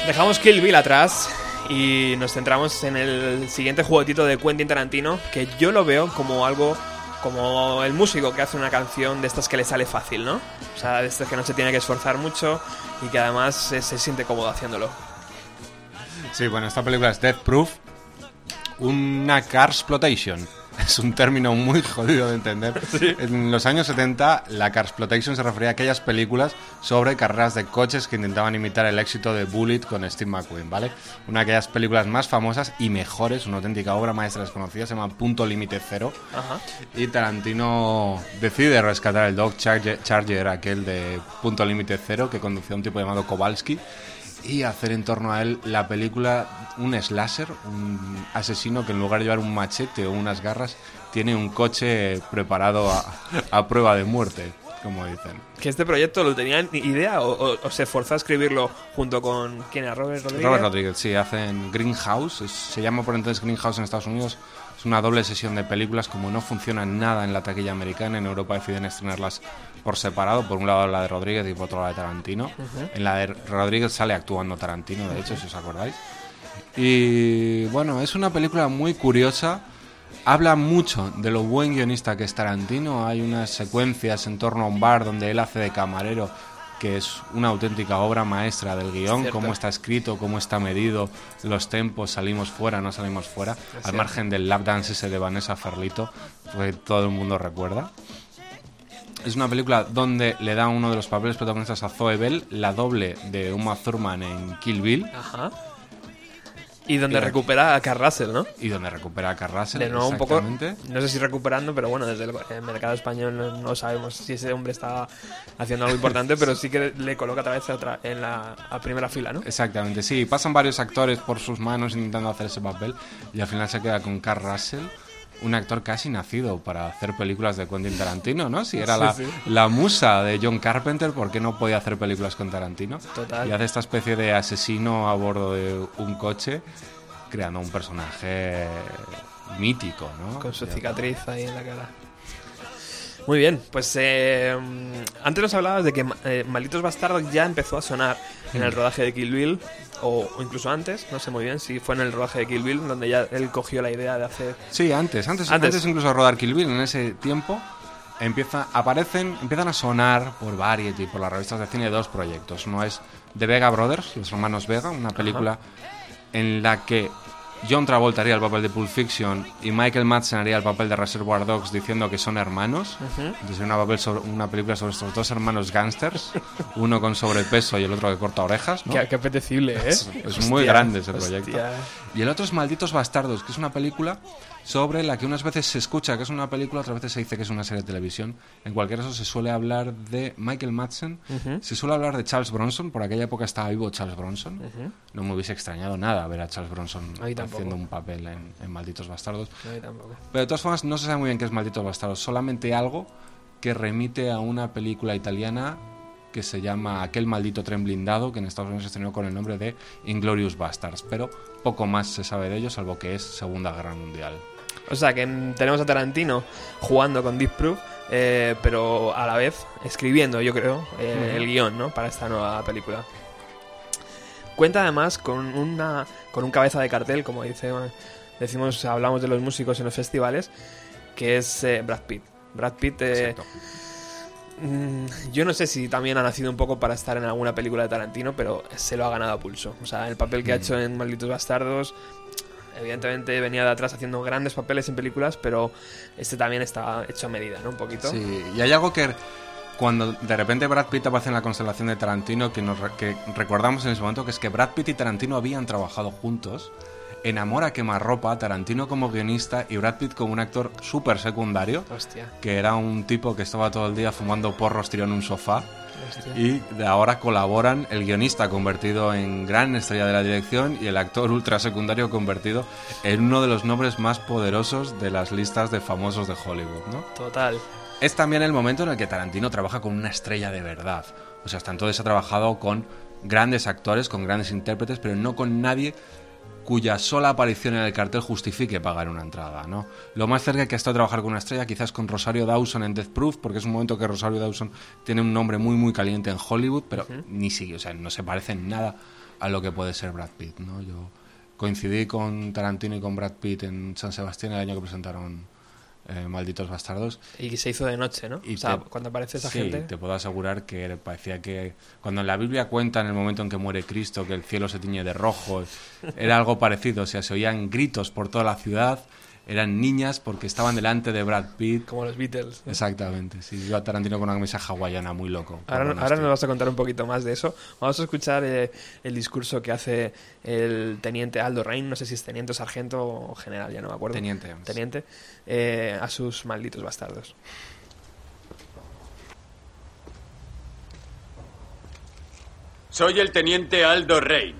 Dejamos Kill Bill atrás y nos centramos en el siguiente juguetito de Quentin Tarantino, que yo lo veo como algo como el músico que hace una canción de estas que le sale fácil, ¿no? O sea, de estas que no se tiene que esforzar mucho y que además se, se siente cómodo haciéndolo. Sí, bueno, esta película es Death Proof, una car exploitation. Es un término muy jodido de entender. En los años 70, la car exploitation se refería a aquellas películas sobre carreras de coches que intentaban imitar el éxito de Bullet con Steve McQueen, ¿vale? Una de aquellas películas más famosas y mejores, una auténtica obra maestra desconocida, se llama Punto Límite Cero. Ajá. Y Tarantino decide rescatar el Dog Charger, Charger aquel de Punto Límite Cero, que conducía un tipo llamado Kowalski, y hacer en torno a él la película un slasher, un asesino que en lugar de llevar un machete o unas garras, tiene un coche preparado a, a prueba de muerte, como dicen. ¿Que este proyecto lo tenían idea o, o- o se forzó a escribirlo junto con... ¿Quién era? ¿Robert Rodríguez? Robert Rodríguez, sí, hacen Greenhouse, se llama por entonces Greenhouse en Estados Unidos. Es una doble sesión de películas, como no funciona nada en la taquilla americana, en Europa deciden estrenarlas por separado, por un lado la de Rodríguez y por otro la de Tarantino. En la de Rodríguez sale actuando Tarantino, de hecho, si os acordáis. Y bueno, es una película muy curiosa habla mucho de lo buen guionista que es Tarantino. Hay unas secuencias en torno a un bar donde él hace de camarero que es una auténtica obra maestra del guion, cómo está escrito, cómo está medido, los tempos, salimos fuera, no salimos fuera, al cierto. margen del lap dance ese de Vanessa Ferlito, que todo el mundo recuerda. Es una película donde le da uno de los papeles protagonistas a Zoe Bell, la doble de Uma Thurman en Kill Bill, Ajá. Y donde la- recupera a Carl Russell, ¿no? y donde recupera a Carl Russell, De nuevo un poco, no sé si recuperando, pero bueno, desde el, el mercado español no, no sabemos si ese hombre está haciendo algo importante, pero sí que le coloca otra vez a otra, en la a primera fila, ¿no? Exactamente, sí. Pasan varios actores por sus manos intentando hacer ese papel y al final se queda con Carl Russell, un actor casi nacido para hacer películas de Quentin Tarantino, ¿no? Si era Sí, la, sí. la musa de John Carpenter, ¿por qué no podía hacer películas con Tarantino? Total. Y hace esta especie de asesino a bordo de un coche, creando un personaje mítico, ¿no? Con su cicatriz ahí en la cara. Muy bien, pues eh, antes nos hablabas de que eh, Malditos Bastardos ya empezó a sonar en el rodaje de Kill Bill, o, o incluso antes, no sé muy bien si fue en el rodaje de Kill Bill, donde ya él cogió la idea de hacer... Sí, antes, antes, Antes. antes, incluso de rodar Kill Bill, en ese tiempo empieza, aparecen, empiezan a sonar por Variety, por las revistas de cine, dos proyectos. Uno es The Vega Brothers, los hermanos Vega, una película en la que John Travolta haría el papel de Pulp Fiction y Michael Madsen haría el papel de Reservoir Dogs diciendo que son hermanos. Entonces una, papel sobre- una película sobre estos dos hermanos gángsters, uno con sobrepeso y el otro que corta orejas. ¿no? Qué, qué apetecible, ¿eh? Es, es muy grande ese hostia. Y el otro es Malditos Bastardos, que es una película sobre la que unas veces se escucha que es una película, otras veces se dice que es una serie de televisión. En cualquier caso, se suele hablar de Michael Madsen, se suele hablar de Charles Bronson, por aquella época estaba vivo Charles Bronson. No me hubiese extrañado nada ver a Charles Bronson haciendo un papel en, en Malditos Bastardos. Pero de todas formas, no se sabe muy bien qué es Malditos Bastardos, solamente algo que remite a una película italiana que se llama Aquel maldito tren blindado, que en Estados Unidos se estrenó con el nombre de Inglorious Bastards, pero poco más se sabe de ello, salvo que es Segunda Guerra Mundial. O sea, que tenemos a Tarantino jugando con Deep Proof, eh, pero a la vez escribiendo, yo creo, eh, el guion, ¿no? Para esta nueva película. Cuenta además con una con un cabeza de cartel, como dice, decimos, hablamos de los músicos en los festivales, que es eh, Brad Pitt. Brad Pitt, eh, yo no sé si también ha nacido un poco para estar en alguna película de Tarantino, pero se lo ha ganado a pulso. O sea, el papel que ha Mm. hecho en Malditos Bastardos, evidentemente venía de atrás haciendo grandes papeles en películas, pero este también está hecho a medida, ¿no? Un poquito. Sí, y hay algo que cuando de repente Brad Pitt aparece en la constelación de Tarantino que, nos, re- que recordamos en ese momento que es que Brad Pitt y Tarantino habían trabajado juntos en Amor a quemarropa, Tarantino como guionista y Brad Pitt como un actor súper secundario, Hostia, que era un tipo que estaba todo el día fumando porros tirado en un sofá. hostia. Y de ahora colaboran el guionista convertido en gran estrella de la dirección y el actor ultra secundario convertido en uno de los nombres más poderosos de las listas de famosos de Hollywood, ¿no? Total. Es también el momento en el que Tarantino trabaja con una estrella de verdad. O sea, hasta entonces ha trabajado con grandes actores, con grandes intérpretes, pero no con nadie cuya sola aparición en el cartel justifique pagar una entrada, ¿no? Lo más cerca que ha estado a trabajar con una estrella quizás con Rosario Dawson en Death Proof, porque es un momento que Rosario Dawson tiene un nombre muy muy caliente en Hollywood, pero ni siquiera, o sea, no se parece en nada a lo que puede ser Brad Pitt, ¿no? Yo coincidí con Tarantino y con Brad Pitt en San Sebastián el año que presentaron eh, Malditos Bastardos Y se hizo de noche, ¿no? y o sea, te- cuando aparece esa sí, gente. te puedo asegurar que parecía que cuando en la Biblia cuenta en el momento en que muere Cristo que el cielo se tiñe de rojo, era algo parecido, o sea, se oían gritos por toda la ciudad, eran niñas porque estaban delante de Brad Pitt. Como los Beatles. ¿no? Exactamente, sí, yo a Tarantino con una camisa hawaiana muy loco. Ahora, ahora estoy- nos vas a contar un poquito más de eso. Vamos a escuchar eh, el discurso que hace el teniente Aldo Rein, no sé si es teniente o sargento o general, ya no me acuerdo. Teniente. Teniente, eh, a sus malditos bastardos. Soy el teniente Aldo Rein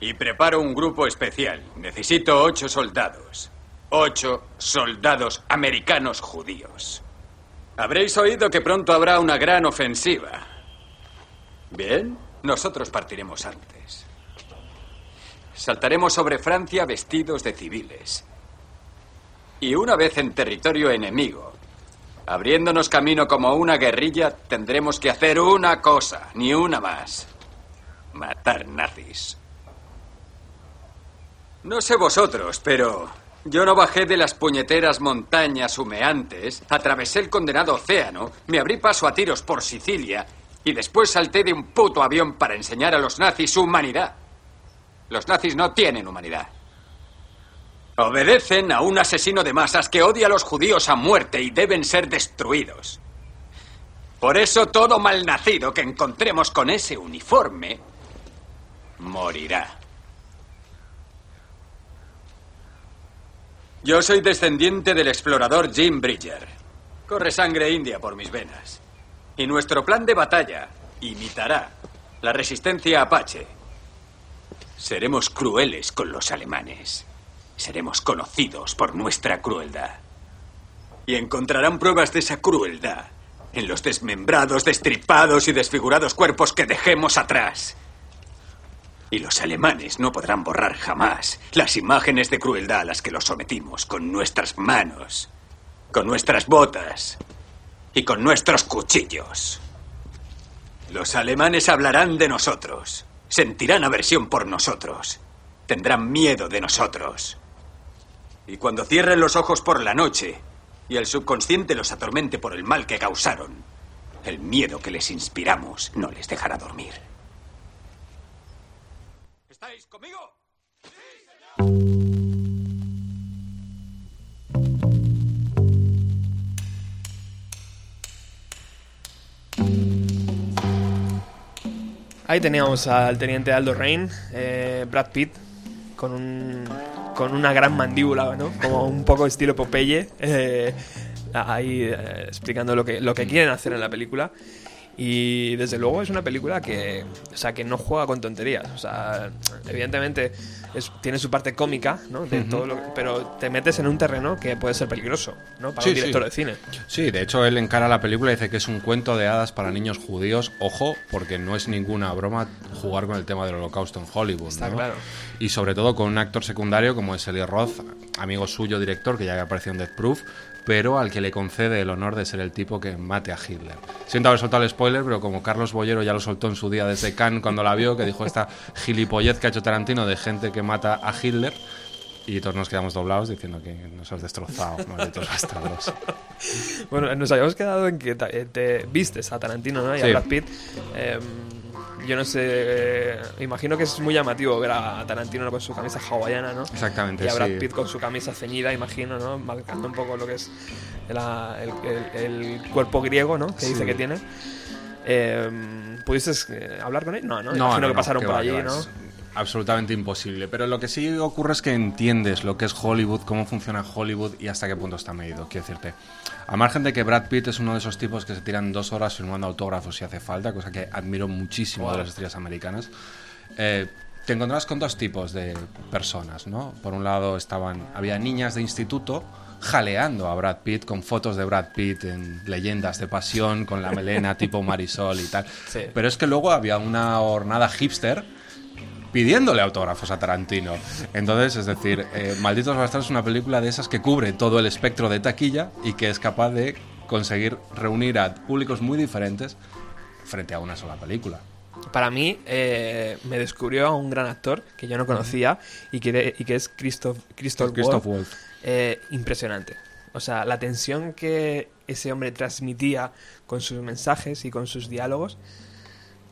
y preparo un grupo especial. Necesito ocho soldados. Ocho soldados americanos judíos. Habréis oído que pronto habrá una gran ofensiva. Bien, nosotros partiremos antes. Saltaremos sobre Francia vestidos de civiles. Y una vez en territorio enemigo, abriéndonos camino como una guerrilla, tendremos que hacer una cosa, ni una más. Matar nazis. No sé vosotros, pero Yo no bajé de las puñeteras montañas humeantes, atravesé el condenado océano, me abrí paso a tiros por Sicilia y después salté de un puto avión para enseñar a los nazis su humanidad. Los nazis no tienen humanidad. Obedecen a un asesino de masas que odia a los judíos a muerte y deben ser destruidos. Por eso todo malnacido que encontremos con ese uniforme morirá. Yo soy descendiente del explorador Jim Bridger. Corre sangre india por mis venas. Y nuestro plan de batalla imitará la resistencia apache. Seremos crueles con los alemanes. Seremos conocidos por nuestra crueldad. Y encontrarán pruebas de esa crueldad en los desmembrados, destripados y desfigurados cuerpos que dejemos atrás. Y los alemanes no podrán borrar jamás las imágenes de crueldad a las que los sometimos con nuestras manos, con nuestras botas y con nuestros cuchillos. Los alemanes hablarán de nosotros, sentirán aversión por nosotros, tendrán miedo de nosotros. Y cuando cierren los ojos por la noche y el subconsciente los atormente por el mal que causaron, el miedo que les inspiramos no les dejará dormir. ¿Estáis conmigo? Ahí teníamos al teniente Aldo Rain, eh, Brad Pitt, con, un, con una gran mandíbula, ¿no? Como un poco estilo Popeye, eh, ahí eh, explicando lo que, lo que quieren hacer en la película. Y desde luego es una película que, o sea, que no juega con tonterías. O sea, evidentemente es- tiene su parte cómica, ¿no? De todo lo que- pero te metes en un terreno que puede ser peligroso, ¿no? Para Sí, un director sí. de cine. Sí, de hecho él encara la película y dice que es un cuento de hadas para niños judíos. Ojo, porque no es ninguna broma jugar con el tema del holocausto en Hollywood. Está ¿no? claro. Y sobre todo con un actor secundario como es Eli Roth, amigo suyo, director, que ya había aparecido en Death Proof, pero al que le concede el honor de ser el tipo que mate a Hitler. Siento haber soltado el spoiler, pero como Carlos Bollero ya lo soltó en su día desde Cannes cuando la vio, que dijo esta gilipollez que ha hecho Tarantino de gente que mata a Hitler. Y todos nos quedamos doblados diciendo que nos has destrozado, malditos bastardos. Bueno, nos habíamos quedado en que ta- eh, te vistes a Tarantino ¿no? y a Sí. Brad Pitt. Eh, yo no sé, eh, imagino que es muy llamativo ver a Tarantino con su camisa hawaiana, ¿no? Exactamente, Y a Brad sí. Pitt con su camisa ceñida, imagino, ¿no? Marcando un poco lo que es la- el, el- el cuerpo griego, ¿no? Que dice que tiene. Eh, ¿Pudiste eh, hablar con él? No, no, No, imagino no, que pasaron por allí, ¿no? Absolutamente imposible. Pero lo que sí ocurre es que entiendes lo que es Hollywood, cómo funciona Hollywood y hasta qué punto está medido. Quiero decirte, a margen de que Brad Pitt es uno de esos tipos que se tiran dos horas firmando autógrafos si hace falta, cosa que admiro muchísimo de Wow. las estrellas americanas. eh, te encontrás con dos tipos de personas, ¿no? Por un lado estaban, había niñas de instituto jaleando a Brad Pitt con fotos de Brad Pitt en leyendas de pasión, con la melena tipo Marisol y tal. Sí. Pero es que luego había una hornada hipster pidiéndole autógrafos a Tarantino. Entonces, es decir, eh, Malditos Bastardos es una película de esas que cubre todo el espectro de taquilla y que es capaz de conseguir reunir a públicos muy diferentes frente a una sola película. Para mí, eh, me descubrió a un gran actor que yo no conocía y que, y que es Christoph, Christoph, Christoph. Waltz. Eh, impresionante. O sea, la tensión que ese hombre transmitía con sus mensajes y con sus diálogos,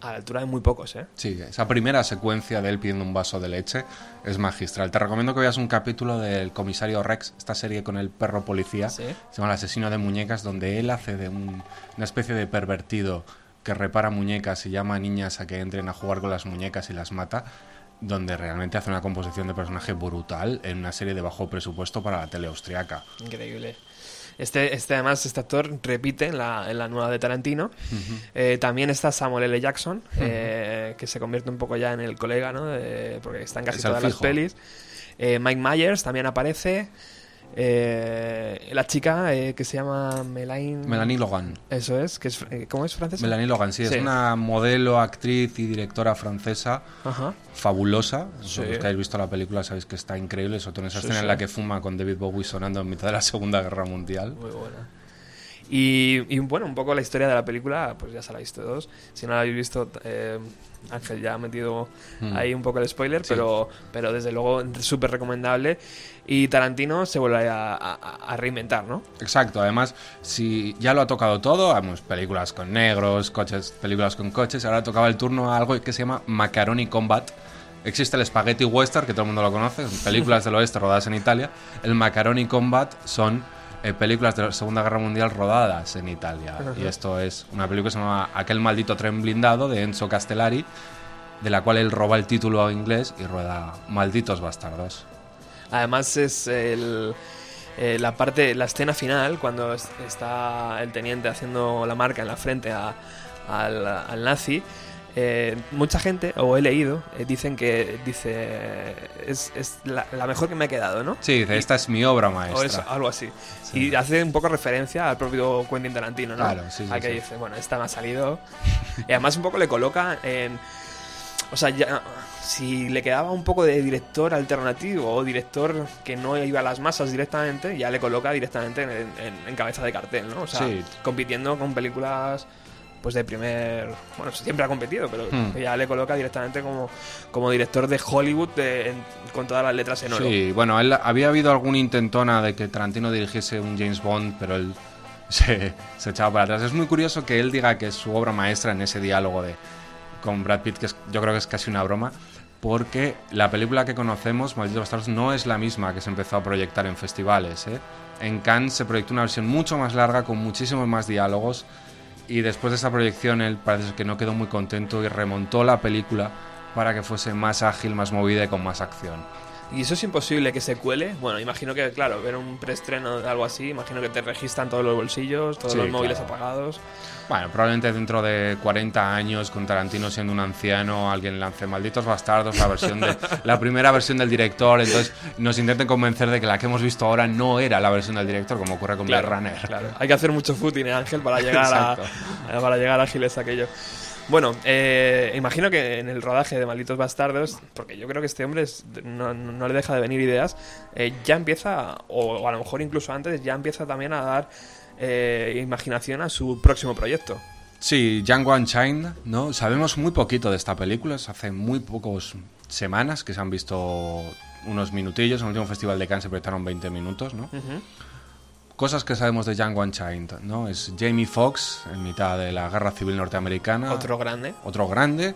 a la altura de muy pocos, ¿eh? Sí, esa primera secuencia de él pidiendo un vaso de leche es magistral. Te recomiendo que veas un capítulo del comisario Rex, esta serie con el perro policía, Sí. se llama El asesino de muñecas, donde él hace de un- una especie de pervertido que repara muñecas y llama a niñas a que entren a jugar con las muñecas y las mata, donde realmente hace una composición de personaje brutal en una serie de bajo presupuesto para la tele austriaca. Increíble. Este, este además, este actor repite en la, en la nueva de Tarantino. Eh, también está Samuel L. Jackson, eh, que se convierte un poco ya en el colega, ¿no? De- porque está en casi Es todas las pelis. Eh, Mike Myers también aparece. Eh, la chica eh, que se llama Melaine... Melanie Logan. Eso es, que es, eh, ¿cómo es francesa? Melanie Logan, sí, es una modelo, actriz y directora francesa Ajá. fabulosa. Sí. Los que habéis visto la película sabéis que está increíble, sobre todo en esa Sí, escena en la que fuma con David Bowie sonando en mitad de la Segunda Guerra Mundial. Muy buena. Y, y, bueno, un poco la historia de la película, pues ya se la visto todos. Si no la habéis visto, eh, Ángel ya ha metido Mm. ahí un poco el spoiler, Sí. pero, pero desde luego súper recomendable. Y Tarantino se vuelve a, a- a reinventar, ¿no? Exacto, además, si ya lo ha tocado todo, vamos, películas con negros, coches, películas con coches, ahora tocaba el turno a algo que se llama Macaroni Combat. Existe el Spaghetti Western, que todo el mundo lo conoce, películas del oeste rodadas en Italia. El Macaroni Combat son eh, películas de la Segunda Guerra Mundial rodadas en Italia. Ajá. Y esto es una película que se llama Aquel maldito tren blindado de Enzo Castellari, de la cual él roba el título inglés y rueda Malditos Bastardos. Además es el, eh, la parte, la escena final, cuando es- está el teniente haciendo la marca en la frente a- al, al nazi. eh, mucha gente, o he leído, eh, dicen que dice es, es la, la mejor que me ha quedado, ¿no? Sí, dice, esta es mi obra O maestra. eso, algo así. Y hace un poco referencia al propio Quentin Tarantino, ¿no? Claro, sí, sí, A que sí. dice, bueno, esta me ha salido. y además un poco le coloca en. O sea, ya. Si le quedaba un poco de director alternativo o director que no iba a las masas directamente, ya le coloca directamente en, en- en cabeza de cartel, ¿no? O sea, Sí. compitiendo con películas pues de primer bueno siempre ha competido pero Hmm. ya le coloca directamente como, como director de Hollywood de- en- con todas las letras en oro Sí, bueno, él, había habido algún intentona de que Tarantino dirigiese un James Bond, pero él se, se echaba para atrás. Es muy curioso que él diga que es su obra maestra en ese diálogo de, con Brad Pitt, que es- yo creo que es casi una broma, porque la película que conocemos, Malditos Bastardos, no es la misma que se empezó a proyectar en festivales. ¿eh? En Cannes se proyectó una versión mucho más larga, con muchísimos más diálogos, y después de esa proyección él parece que no quedó muy contento y remontó la película para que fuese más ágil, más movida y con más acción. Y eso es imposible que se cuele. Bueno, imagino que, claro, ver un preestreno de algo así, imagino que te registran todos los bolsillos, todos Sí, los móviles claro. apagados. Bueno, probablemente dentro de 40 años, con Tarantino siendo un anciano, alguien lance Malditos Bastardos, la versión de la primera versión del director, entonces nos intenten convencer de que la que hemos visto ahora no era la versión del director, como ocurre con Claro, Blade Runner. claro. Hay que hacer mucho footing, ¿eh, Ángel, para llegar a, para llegar ágiles a aquello. Bueno, eh, imagino que en el rodaje de Malditos Bastardos, porque yo creo que este hombre es- no, no le deja de venir ideas, eh, ya empieza, o, o a lo mejor incluso antes, ya empieza también a dar eh, imaginación a su próximo proyecto. Sí, Django Unchained, ¿no? Sabemos muy poquito de esta película, es hace muy pocas semanas que se han visto unos minutillos, en el último festival de Cannes se proyectaron 20 minutos, ¿no? Cosas que sabemos de Django Unchained, ¿no? Es Jamie Foxx en mitad de la Guerra Civil Norteamericana. Otro grande. Otro grande.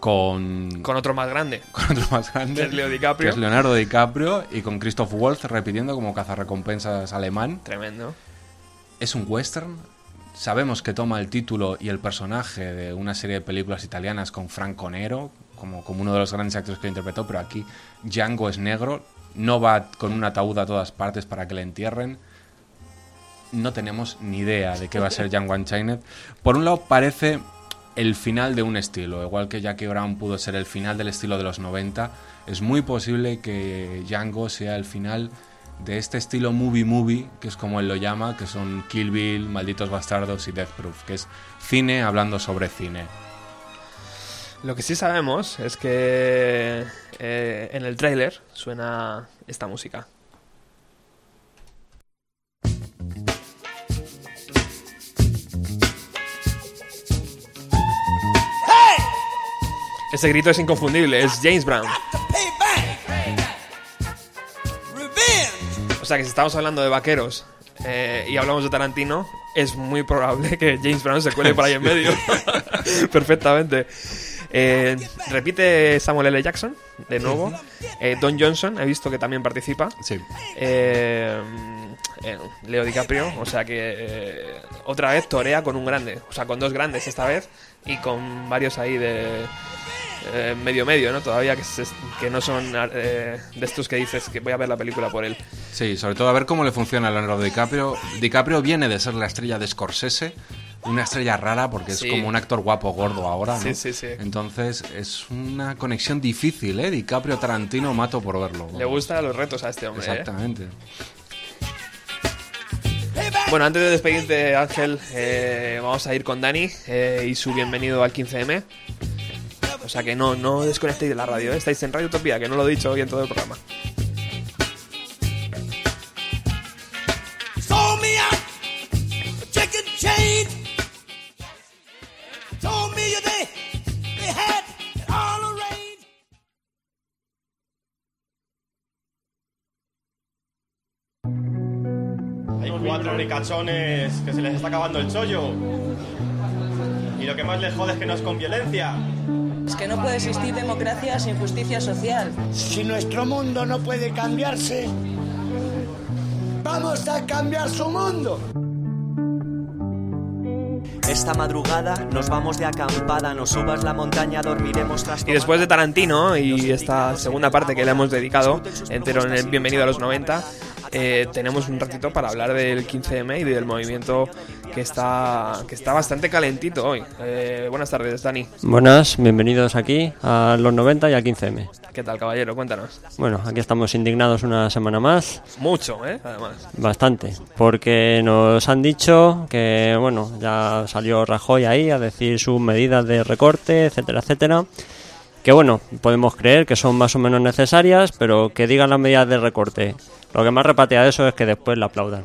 Con... Con otro más grande. con otro más grande. Que es Leo DiCaprio. que es Leonardo DiCaprio y con Christoph Waltz repitiendo como cazarrecompensas alemán. Tremendo. Es un western. Sabemos que toma el título y el personaje de una serie de películas italianas con Franco Nero, como, como uno de los grandes actores que lo interpretó, pero aquí Django es negro, no va con un ataúd a todas partes para que le entierren. No tenemos ni idea de qué va a ser Django Unchained. Por un lado parece el final de un estilo, igual que Jackie Brown pudo ser el final del estilo de los 90, es muy posible que Django sea el final de este estilo movie movie, que es como él lo llama, que son Kill Bill, Malditos Bastardos y Death Proof, que es cine hablando sobre cine. Lo que sí sabemos es que eh, en el tráiler suena esta música. Ese grito es inconfundible, es James Brown. O sea que si estamos hablando de vaqueros eh, y hablamos de Tarantino, es muy probable que James Brown se cuele por ahí en medio. Perfectamente. Eh, repite Samuel L. Jackson, de nuevo. Eh, Don Johnson, he visto que también participa. Sí. Eh, eh, Leo DiCaprio, o sea que otra vez torea con un grande, o sea, con dos grandes esta vez y con varios ahí de medio medio, ¿no? Todavía que, se- que no son eh, de estos que dices que voy a ver la película por él. Sí, sobre todo a ver cómo le funciona a Leonardo DiCaprio. DiCaprio viene de ser la estrella de Scorsese, una estrella rara porque es Sí. como un actor guapo gordo ahora, ¿no? Sí, sí, sí. Entonces es una conexión difícil, ¿eh? DiCaprio Tarantino mato por verlo. Le gustan los retos a este hombre. ¿eh? Exactamente. Bueno, antes de despedirte, Ángel, eh, vamos a ir con Dani eh, y su bienvenido al 15M. O sea que no, no desconectéis de la radio, ¿eh? estáis en Radio Utopía, que no lo he dicho hoy en todo el programa. Me out you they, Hay cuatro ricachones que se les está acabando el chollo. Y lo que más les jode es que no es con violencia. Es que no puede existir democracia sin justicia social. Si nuestro mundo no puede cambiarse, vamos a cambiar su mundo. Esta madrugada nos vamos de acampada, nos subas la montaña, dormiremos tras Y después de Tarantino y esta segunda parte que le hemos dedicado entero en el Bienvenido a los 90, eh, tenemos un ratito para hablar del 15M y del movimiento que está, que está bastante calentito hoy. Eh, buenas tardes, Dani. Buenas, bienvenidos aquí a los 90 y al 15M. ¿Qué tal, caballero? Cuéntanos. Bueno, aquí estamos indignados una semana más. Mucho, ¿eh? Además. Bastante, porque nos han dicho que, bueno, ya salió Rajoy ahí a decir sus medidas de recorte, etcétera, etcétera. Que bueno, podemos creer que son más o menos necesarias, pero que digan las medidas de recorte. Lo que más repatea de eso es que después la aplaudan.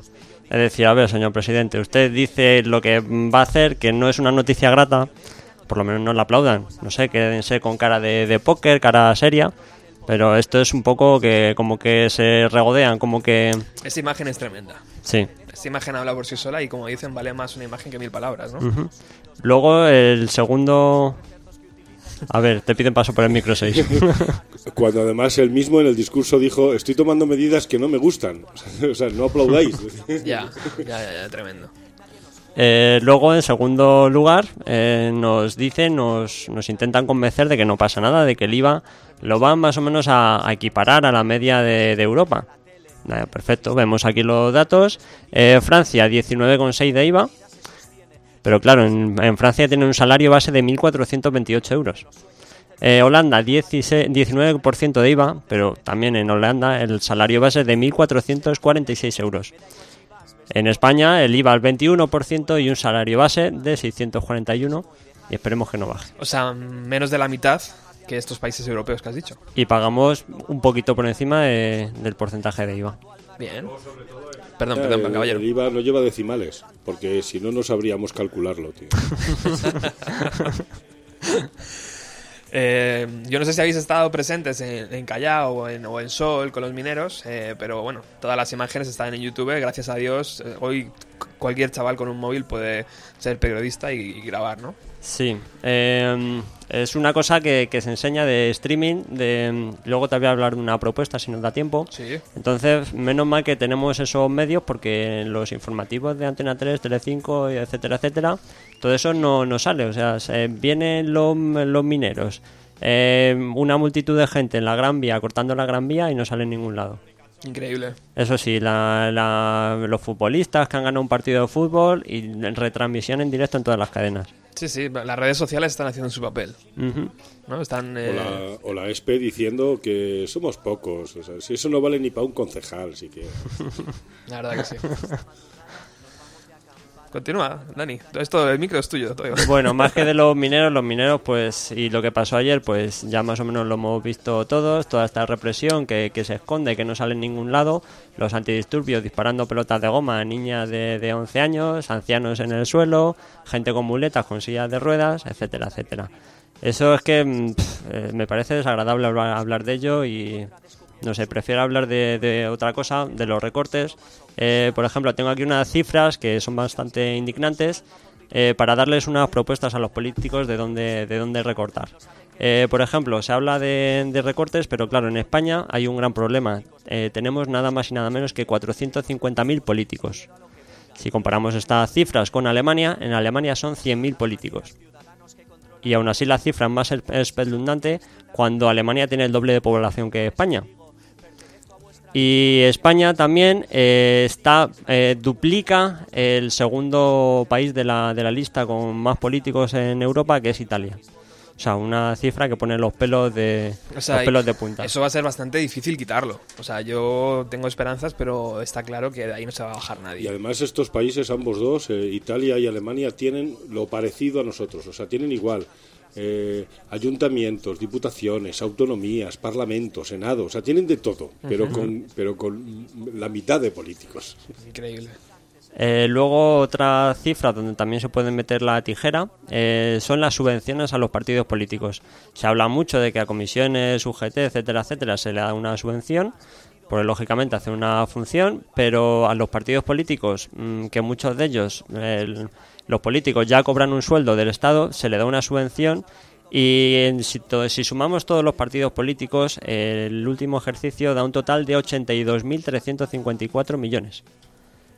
Es decir, a ver, señor presidente, usted dice lo que va a hacer, que no es una noticia grata, por lo menos no la aplaudan. No sé, quédense con cara de, de póker, cara seria. Pero esto es un poco que como que se regodean, como que... Esta imagen es tremenda. Sí. Esta imagen habla por sí sola y como dicen, vale más una imagen que mil palabras, ¿no? Luego el segundo... A ver, te piden paso por el micro 6. Cuando además él mismo en el discurso dijo, estoy tomando medidas que no me gustan. O sea, no aplaudáis. ya, ya, ya, ya, tremendo. Eh, luego, en segundo lugar, eh, nos dicen, nos, nos intentan convencer de que no pasa nada, de que el IVA lo van más o menos a, a equiparar a la media de, de Europa. Nada, perfecto, vemos aquí los datos. Eh, Francia, 19,6 de IVA. Pero claro, en, en Francia tiene un salario base de 1.428 euros. Eh, Holanda, 16 19% de IVA, pero también en Holanda el salario base es de 1.446 euros. En España el IVA al 21% y un salario base de 641 y esperemos que no baje. O sea, menos de la mitad que estos países europeos que has dicho. Y pagamos un poquito por encima de- del porcentaje de IVA. Bien. Perdón, Ya, perdón, el- caballero. El IVA no lleva decimales, porque si no, no sabríamos calcularlo, tío. Eh, yo no sé si habéis estado presentes en, en Callao o en, o en Sol con los mineros, eh, pero bueno, todas las imágenes están en YouTube. Gracias a Dios, eh, hoy cualquier chaval con un móvil puede ser periodista y, y grabar, ¿no? Sí, eh, es una cosa que, que se enseña de streaming. De, luego te voy a hablar de una propuesta si nos da tiempo. Sí. Entonces, menos mal que tenemos esos medios porque los informativos de Antena 3, Telecinco, etcétera, etcétera, todo eso no, no sale. O sea, se- vienen los, los mineros, eh, una multitud de gente en la Gran Vía cortando la Gran Vía y no sale en ningún lado. Increíble. Eso sí, la- la- los futbolistas que han ganado un partido de fútbol y retransmisión en directo en todas las cadenas. Sí, sí, las redes sociales están haciendo su papel. ¿no? Están, O eh, la, o la ESPE diciendo que somos pocos. O sea, si eso no vale ni para un concejal, si que. La verdad que sí. Continúa, Dani. Esto, el micro es tuyo. todavía. Bueno, más que de los mineros, los mineros, pues, y lo que pasó ayer, pues ya más o menos lo hemos visto todos, toda esta represión que, que se esconde, que no sale en ningún lado, los antidisturbios disparando pelotas de goma a niñas de, de 11 años, ancianos en el suelo, gente con muletas, con sillas de ruedas, etcétera, etcétera. Eso es que mm, eh, me parece desagradable hablar, hablar de ello y no sé, prefiero hablar de, otra cosa, de los recortes. Eh, por ejemplo, tengo aquí unas cifras que son bastante indignantes eh, para darles unas propuestas a los políticos de dónde, de dónde recortar. Eh, por ejemplo, se habla de, de recortes, pero claro, en España hay un gran problema. Tenemos nada más y nada menos que 450.000 políticos. Si comparamos estas cifras con Alemania, en Alemania son 100.000 políticos. Y aún así la cifra es más espe- espeluznante cuando Alemania tiene el doble de población que España. Y España también eh, está eh, duplica el segundo país de la, de la lista con más políticos en Europa, que es Italia. O sea, una cifra que pone los pelos de, O sea, los pelos de punta. Eso va a ser bastante difícil quitarlo. O sea, yo tengo esperanzas, pero está claro que de ahí no se va a bajar nadie. Y además estos países, ambos dos, eh, Italia y Alemania, tienen lo parecido a nosotros, o sea, tienen igual. Eh, ayuntamientos, diputaciones, autonomías, parlamentos, senado, o sea, tienen de todo, pero con pero con la mitad de políticos. Increíble. Eh, luego otra cifra donde también se puede meter la tijera eh, son las subvenciones a los partidos políticos. Se habla mucho de que a comisiones, UGT, etcétera, etcétera, se le da una subvención, porque lógicamente hace una función, pero a los partidos políticos, mm, que muchos de ellos, el- los políticos ya cobran un sueldo del Estado, se le da una subvención y en- si, to- si sumamos todos los partidos políticos, el último ejercicio da un total de 82.354 millones.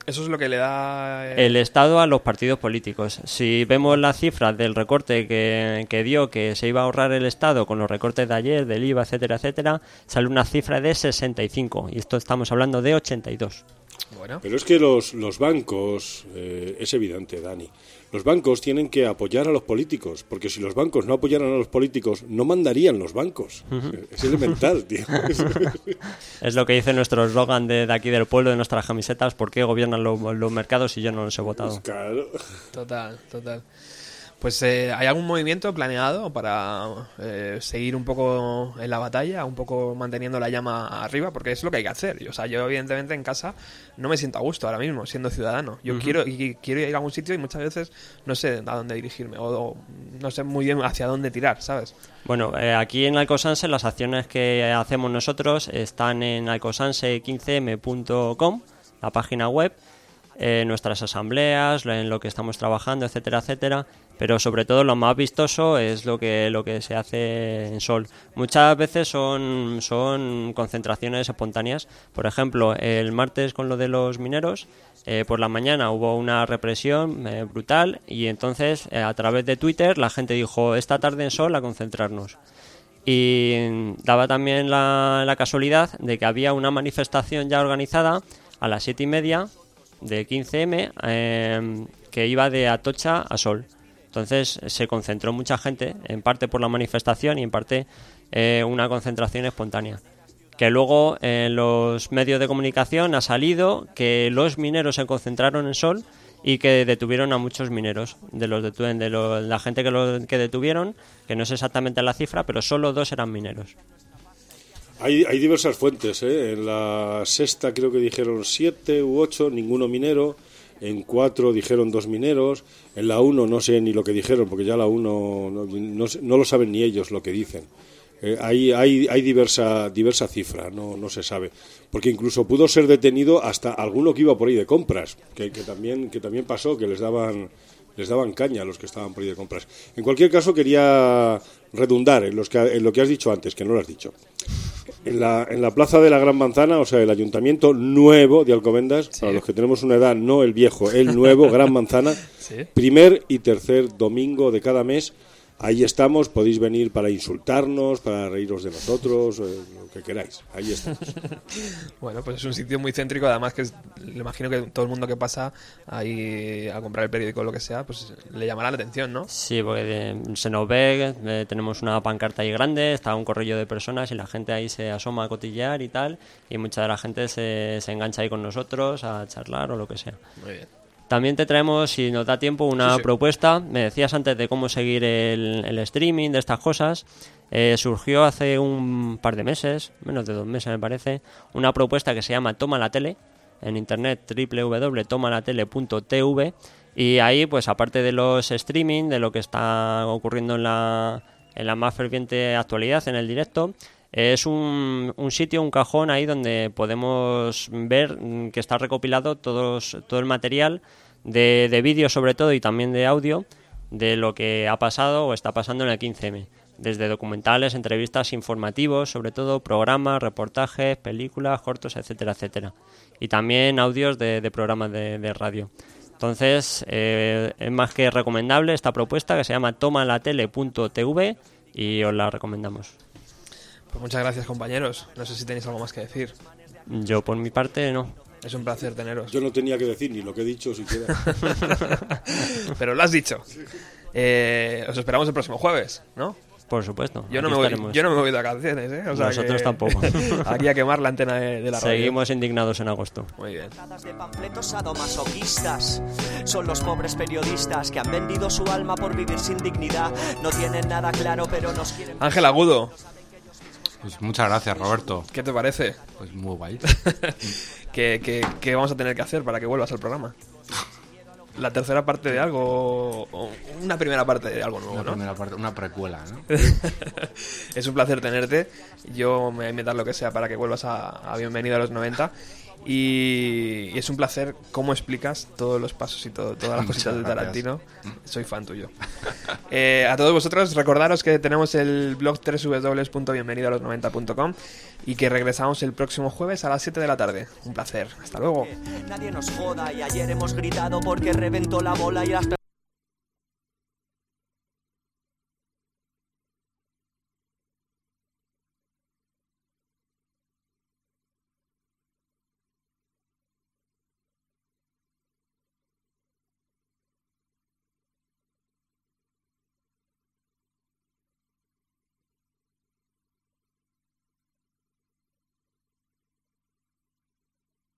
Eso es lo que le da... eh, El Estado a los partidos políticos. Si vemos las cifras del recorte que, que dio, que se iba a ahorrar el Estado con los recortes de ayer, del IVA, etcétera, etcétera, sale una cifra de 65. Y esto estamos hablando de 82. Pero es que los, los bancos, eh, es evidente, Dani, los bancos tienen que apoyar a los políticos, porque si los bancos no apoyaran a los políticos, no mandarían los bancos. Es elemental, tío. Es lo que dice nuestro eslogan de, de aquí del pueblo, de nuestras camisetas, ¿por qué gobiernan los, los mercados y yo no los he votado? Claro. Total, total. Pues eh, ¿hay algún movimiento planeado para eh, seguir un poco en la batalla, un poco manteniendo la llama arriba? Porque es lo que hay que hacer. Yo, o sea, yo evidentemente en casa no me siento a gusto ahora mismo, siendo ciudadano. Yo quiero y quiero ir a algún sitio y muchas veces no sé a dónde dirigirme o, o no sé muy bien hacia dónde tirar, ¿sabes? Bueno, eh, aquí en Alcosanse las acciones que hacemos nosotros están en alcosanse15m.com, la página web, nuestras asambleas, en lo que estamos trabajando, etcétera, etcétera. Pero sobre todo lo más vistoso es lo que, lo que se hace en Sol. Muchas veces son, son concentraciones espontáneas. Por ejemplo, el martes con lo de los mineros, eh, por la mañana hubo una represión eh, brutal y entonces eh, a través de Twitter la gente dijo esta tarde en Sol a concentrarnos. Y daba también la, la casualidad de que había una manifestación ya organizada a las siete y media de 15M eh, que iba de Atocha a Sol. Entonces se concentró mucha gente, en parte por la manifestación y en parte eh, una concentración espontánea. Que luego en los medios de comunicación ha salido que los mineros se concentraron en Sol y que detuvieron a muchos mineros. De los de lo- la gente que, lo- que detuvieron, que no sé exactamente la cifra, pero solo dos eran mineros. Hay, hay diversas fuentes, ¿eh? En la sexta creo que dijeron siete u ocho, ninguno minero. En cuatro dijeron dos mineros. En la uno no sé ni lo que dijeron, porque ya la uno no, no no lo saben ni ellos lo que dicen. Eh, hay hay, hay diversa, diversa cifra, no, no se sabe. Porque incluso pudo ser detenido hasta alguno que iba por ahí de compras, que, que también, que también pasó, que les daban, les daban caña a los que estaban por ahí de compras. En cualquier caso, quería redundar en, los que, en lo que has dicho antes, que no lo has dicho. En la, en la plaza de la Gran Manzana, o sea, el ayuntamiento nuevo de Alcobendas, para los que tenemos una edad, no el viejo, el nuevo, Gran Manzana, Sí. primer y tercer domingo de cada mes, ahí estamos, podéis venir para insultarnos, para reíros de nosotros, eh, que queráis, ahí estamos. Bueno, pues es un sitio muy céntrico, además que es- le imagino que todo el mundo que pasa ahí a comprar el periódico o lo que sea, pues le llamará la atención, ¿no? Sí, porque se nos ve, eh, tenemos una pancarta ahí grande, está un corrillo de personas y la gente ahí se asoma a cotillear y tal, y mucha de la gente se, se engancha ahí con nosotros a charlar o lo que sea. Muy bien. También te traemos, si nos da tiempo, una Sí, sí. propuesta. Me decías antes de cómo seguir el, el streaming de estas cosas. Eh, surgió hace un par de meses, menos de dos meses me parece, una propuesta que se llama Toma la Tele, en internet www.tomalatele.tv y ahí pues aparte de los streaming, de lo que está ocurriendo en la, en la más ferviente actualidad, en el directo, es un, un sitio, un cajón ahí donde podemos ver mm, que está recopilado todos, todo el material de, de vídeo sobre todo y también de audio de lo que ha pasado o está pasando en el 15M. Desde documentales, entrevistas informativos, sobre todo programas, reportajes, películas, cortos, etcétera, etcétera. Y también audios de, de programas de, de radio. Entonces, eh, es más que recomendable esta propuesta que se llama tomalatele.tv y os la recomendamos. Pues muchas gracias, compañeros. No sé si tenéis algo más que decir. Yo por mi parte no. Es un placer teneros. Yo no tenía que decir ni lo que he dicho siquiera. Pero lo has dicho. Eh, os esperamos el próximo jueves, ¿no? Por supuesto. Yo no, me voy, yo no me voy de vacaciones, ¿eh? O sea Nosotros que- tampoco. aquí a quemar la antena de, de la radio. Seguimos indignados en agosto. Muy bien. de panfletos sadomasoquistas. Son los pobres periodistas que han vendido su alma por vivir sin dignidad. No tienen nada claro, pero nos quieren. Ángel Agudo, Pues muchas gracias, Roberto. ¿qué te parece? Pues muy guay. ¿Qué, qué, qué vamos a tener que hacer para que vuelvas al programa? La tercera parte de algo o una primera parte de algo nuevo, Una, ¿no? primera parte, una precuela, ¿no? es un placer tenerte. Yo me voy a inventar lo que sea para que vuelvas a, a Bienvenido a los 90. Y, y es un placer cómo explicas todos los pasos y todo, todas las cositas de. Tarantino. Soy fan tuyo. Eh, a todos vosotros, recordaros que tenemos el blog www.bienvenidoalos90.com y que regresamos el próximo jueves a las 7 de la tarde. Un placer. Hasta luego. Nadie nos joda y ayer hemos gritado porque reventó la bola y las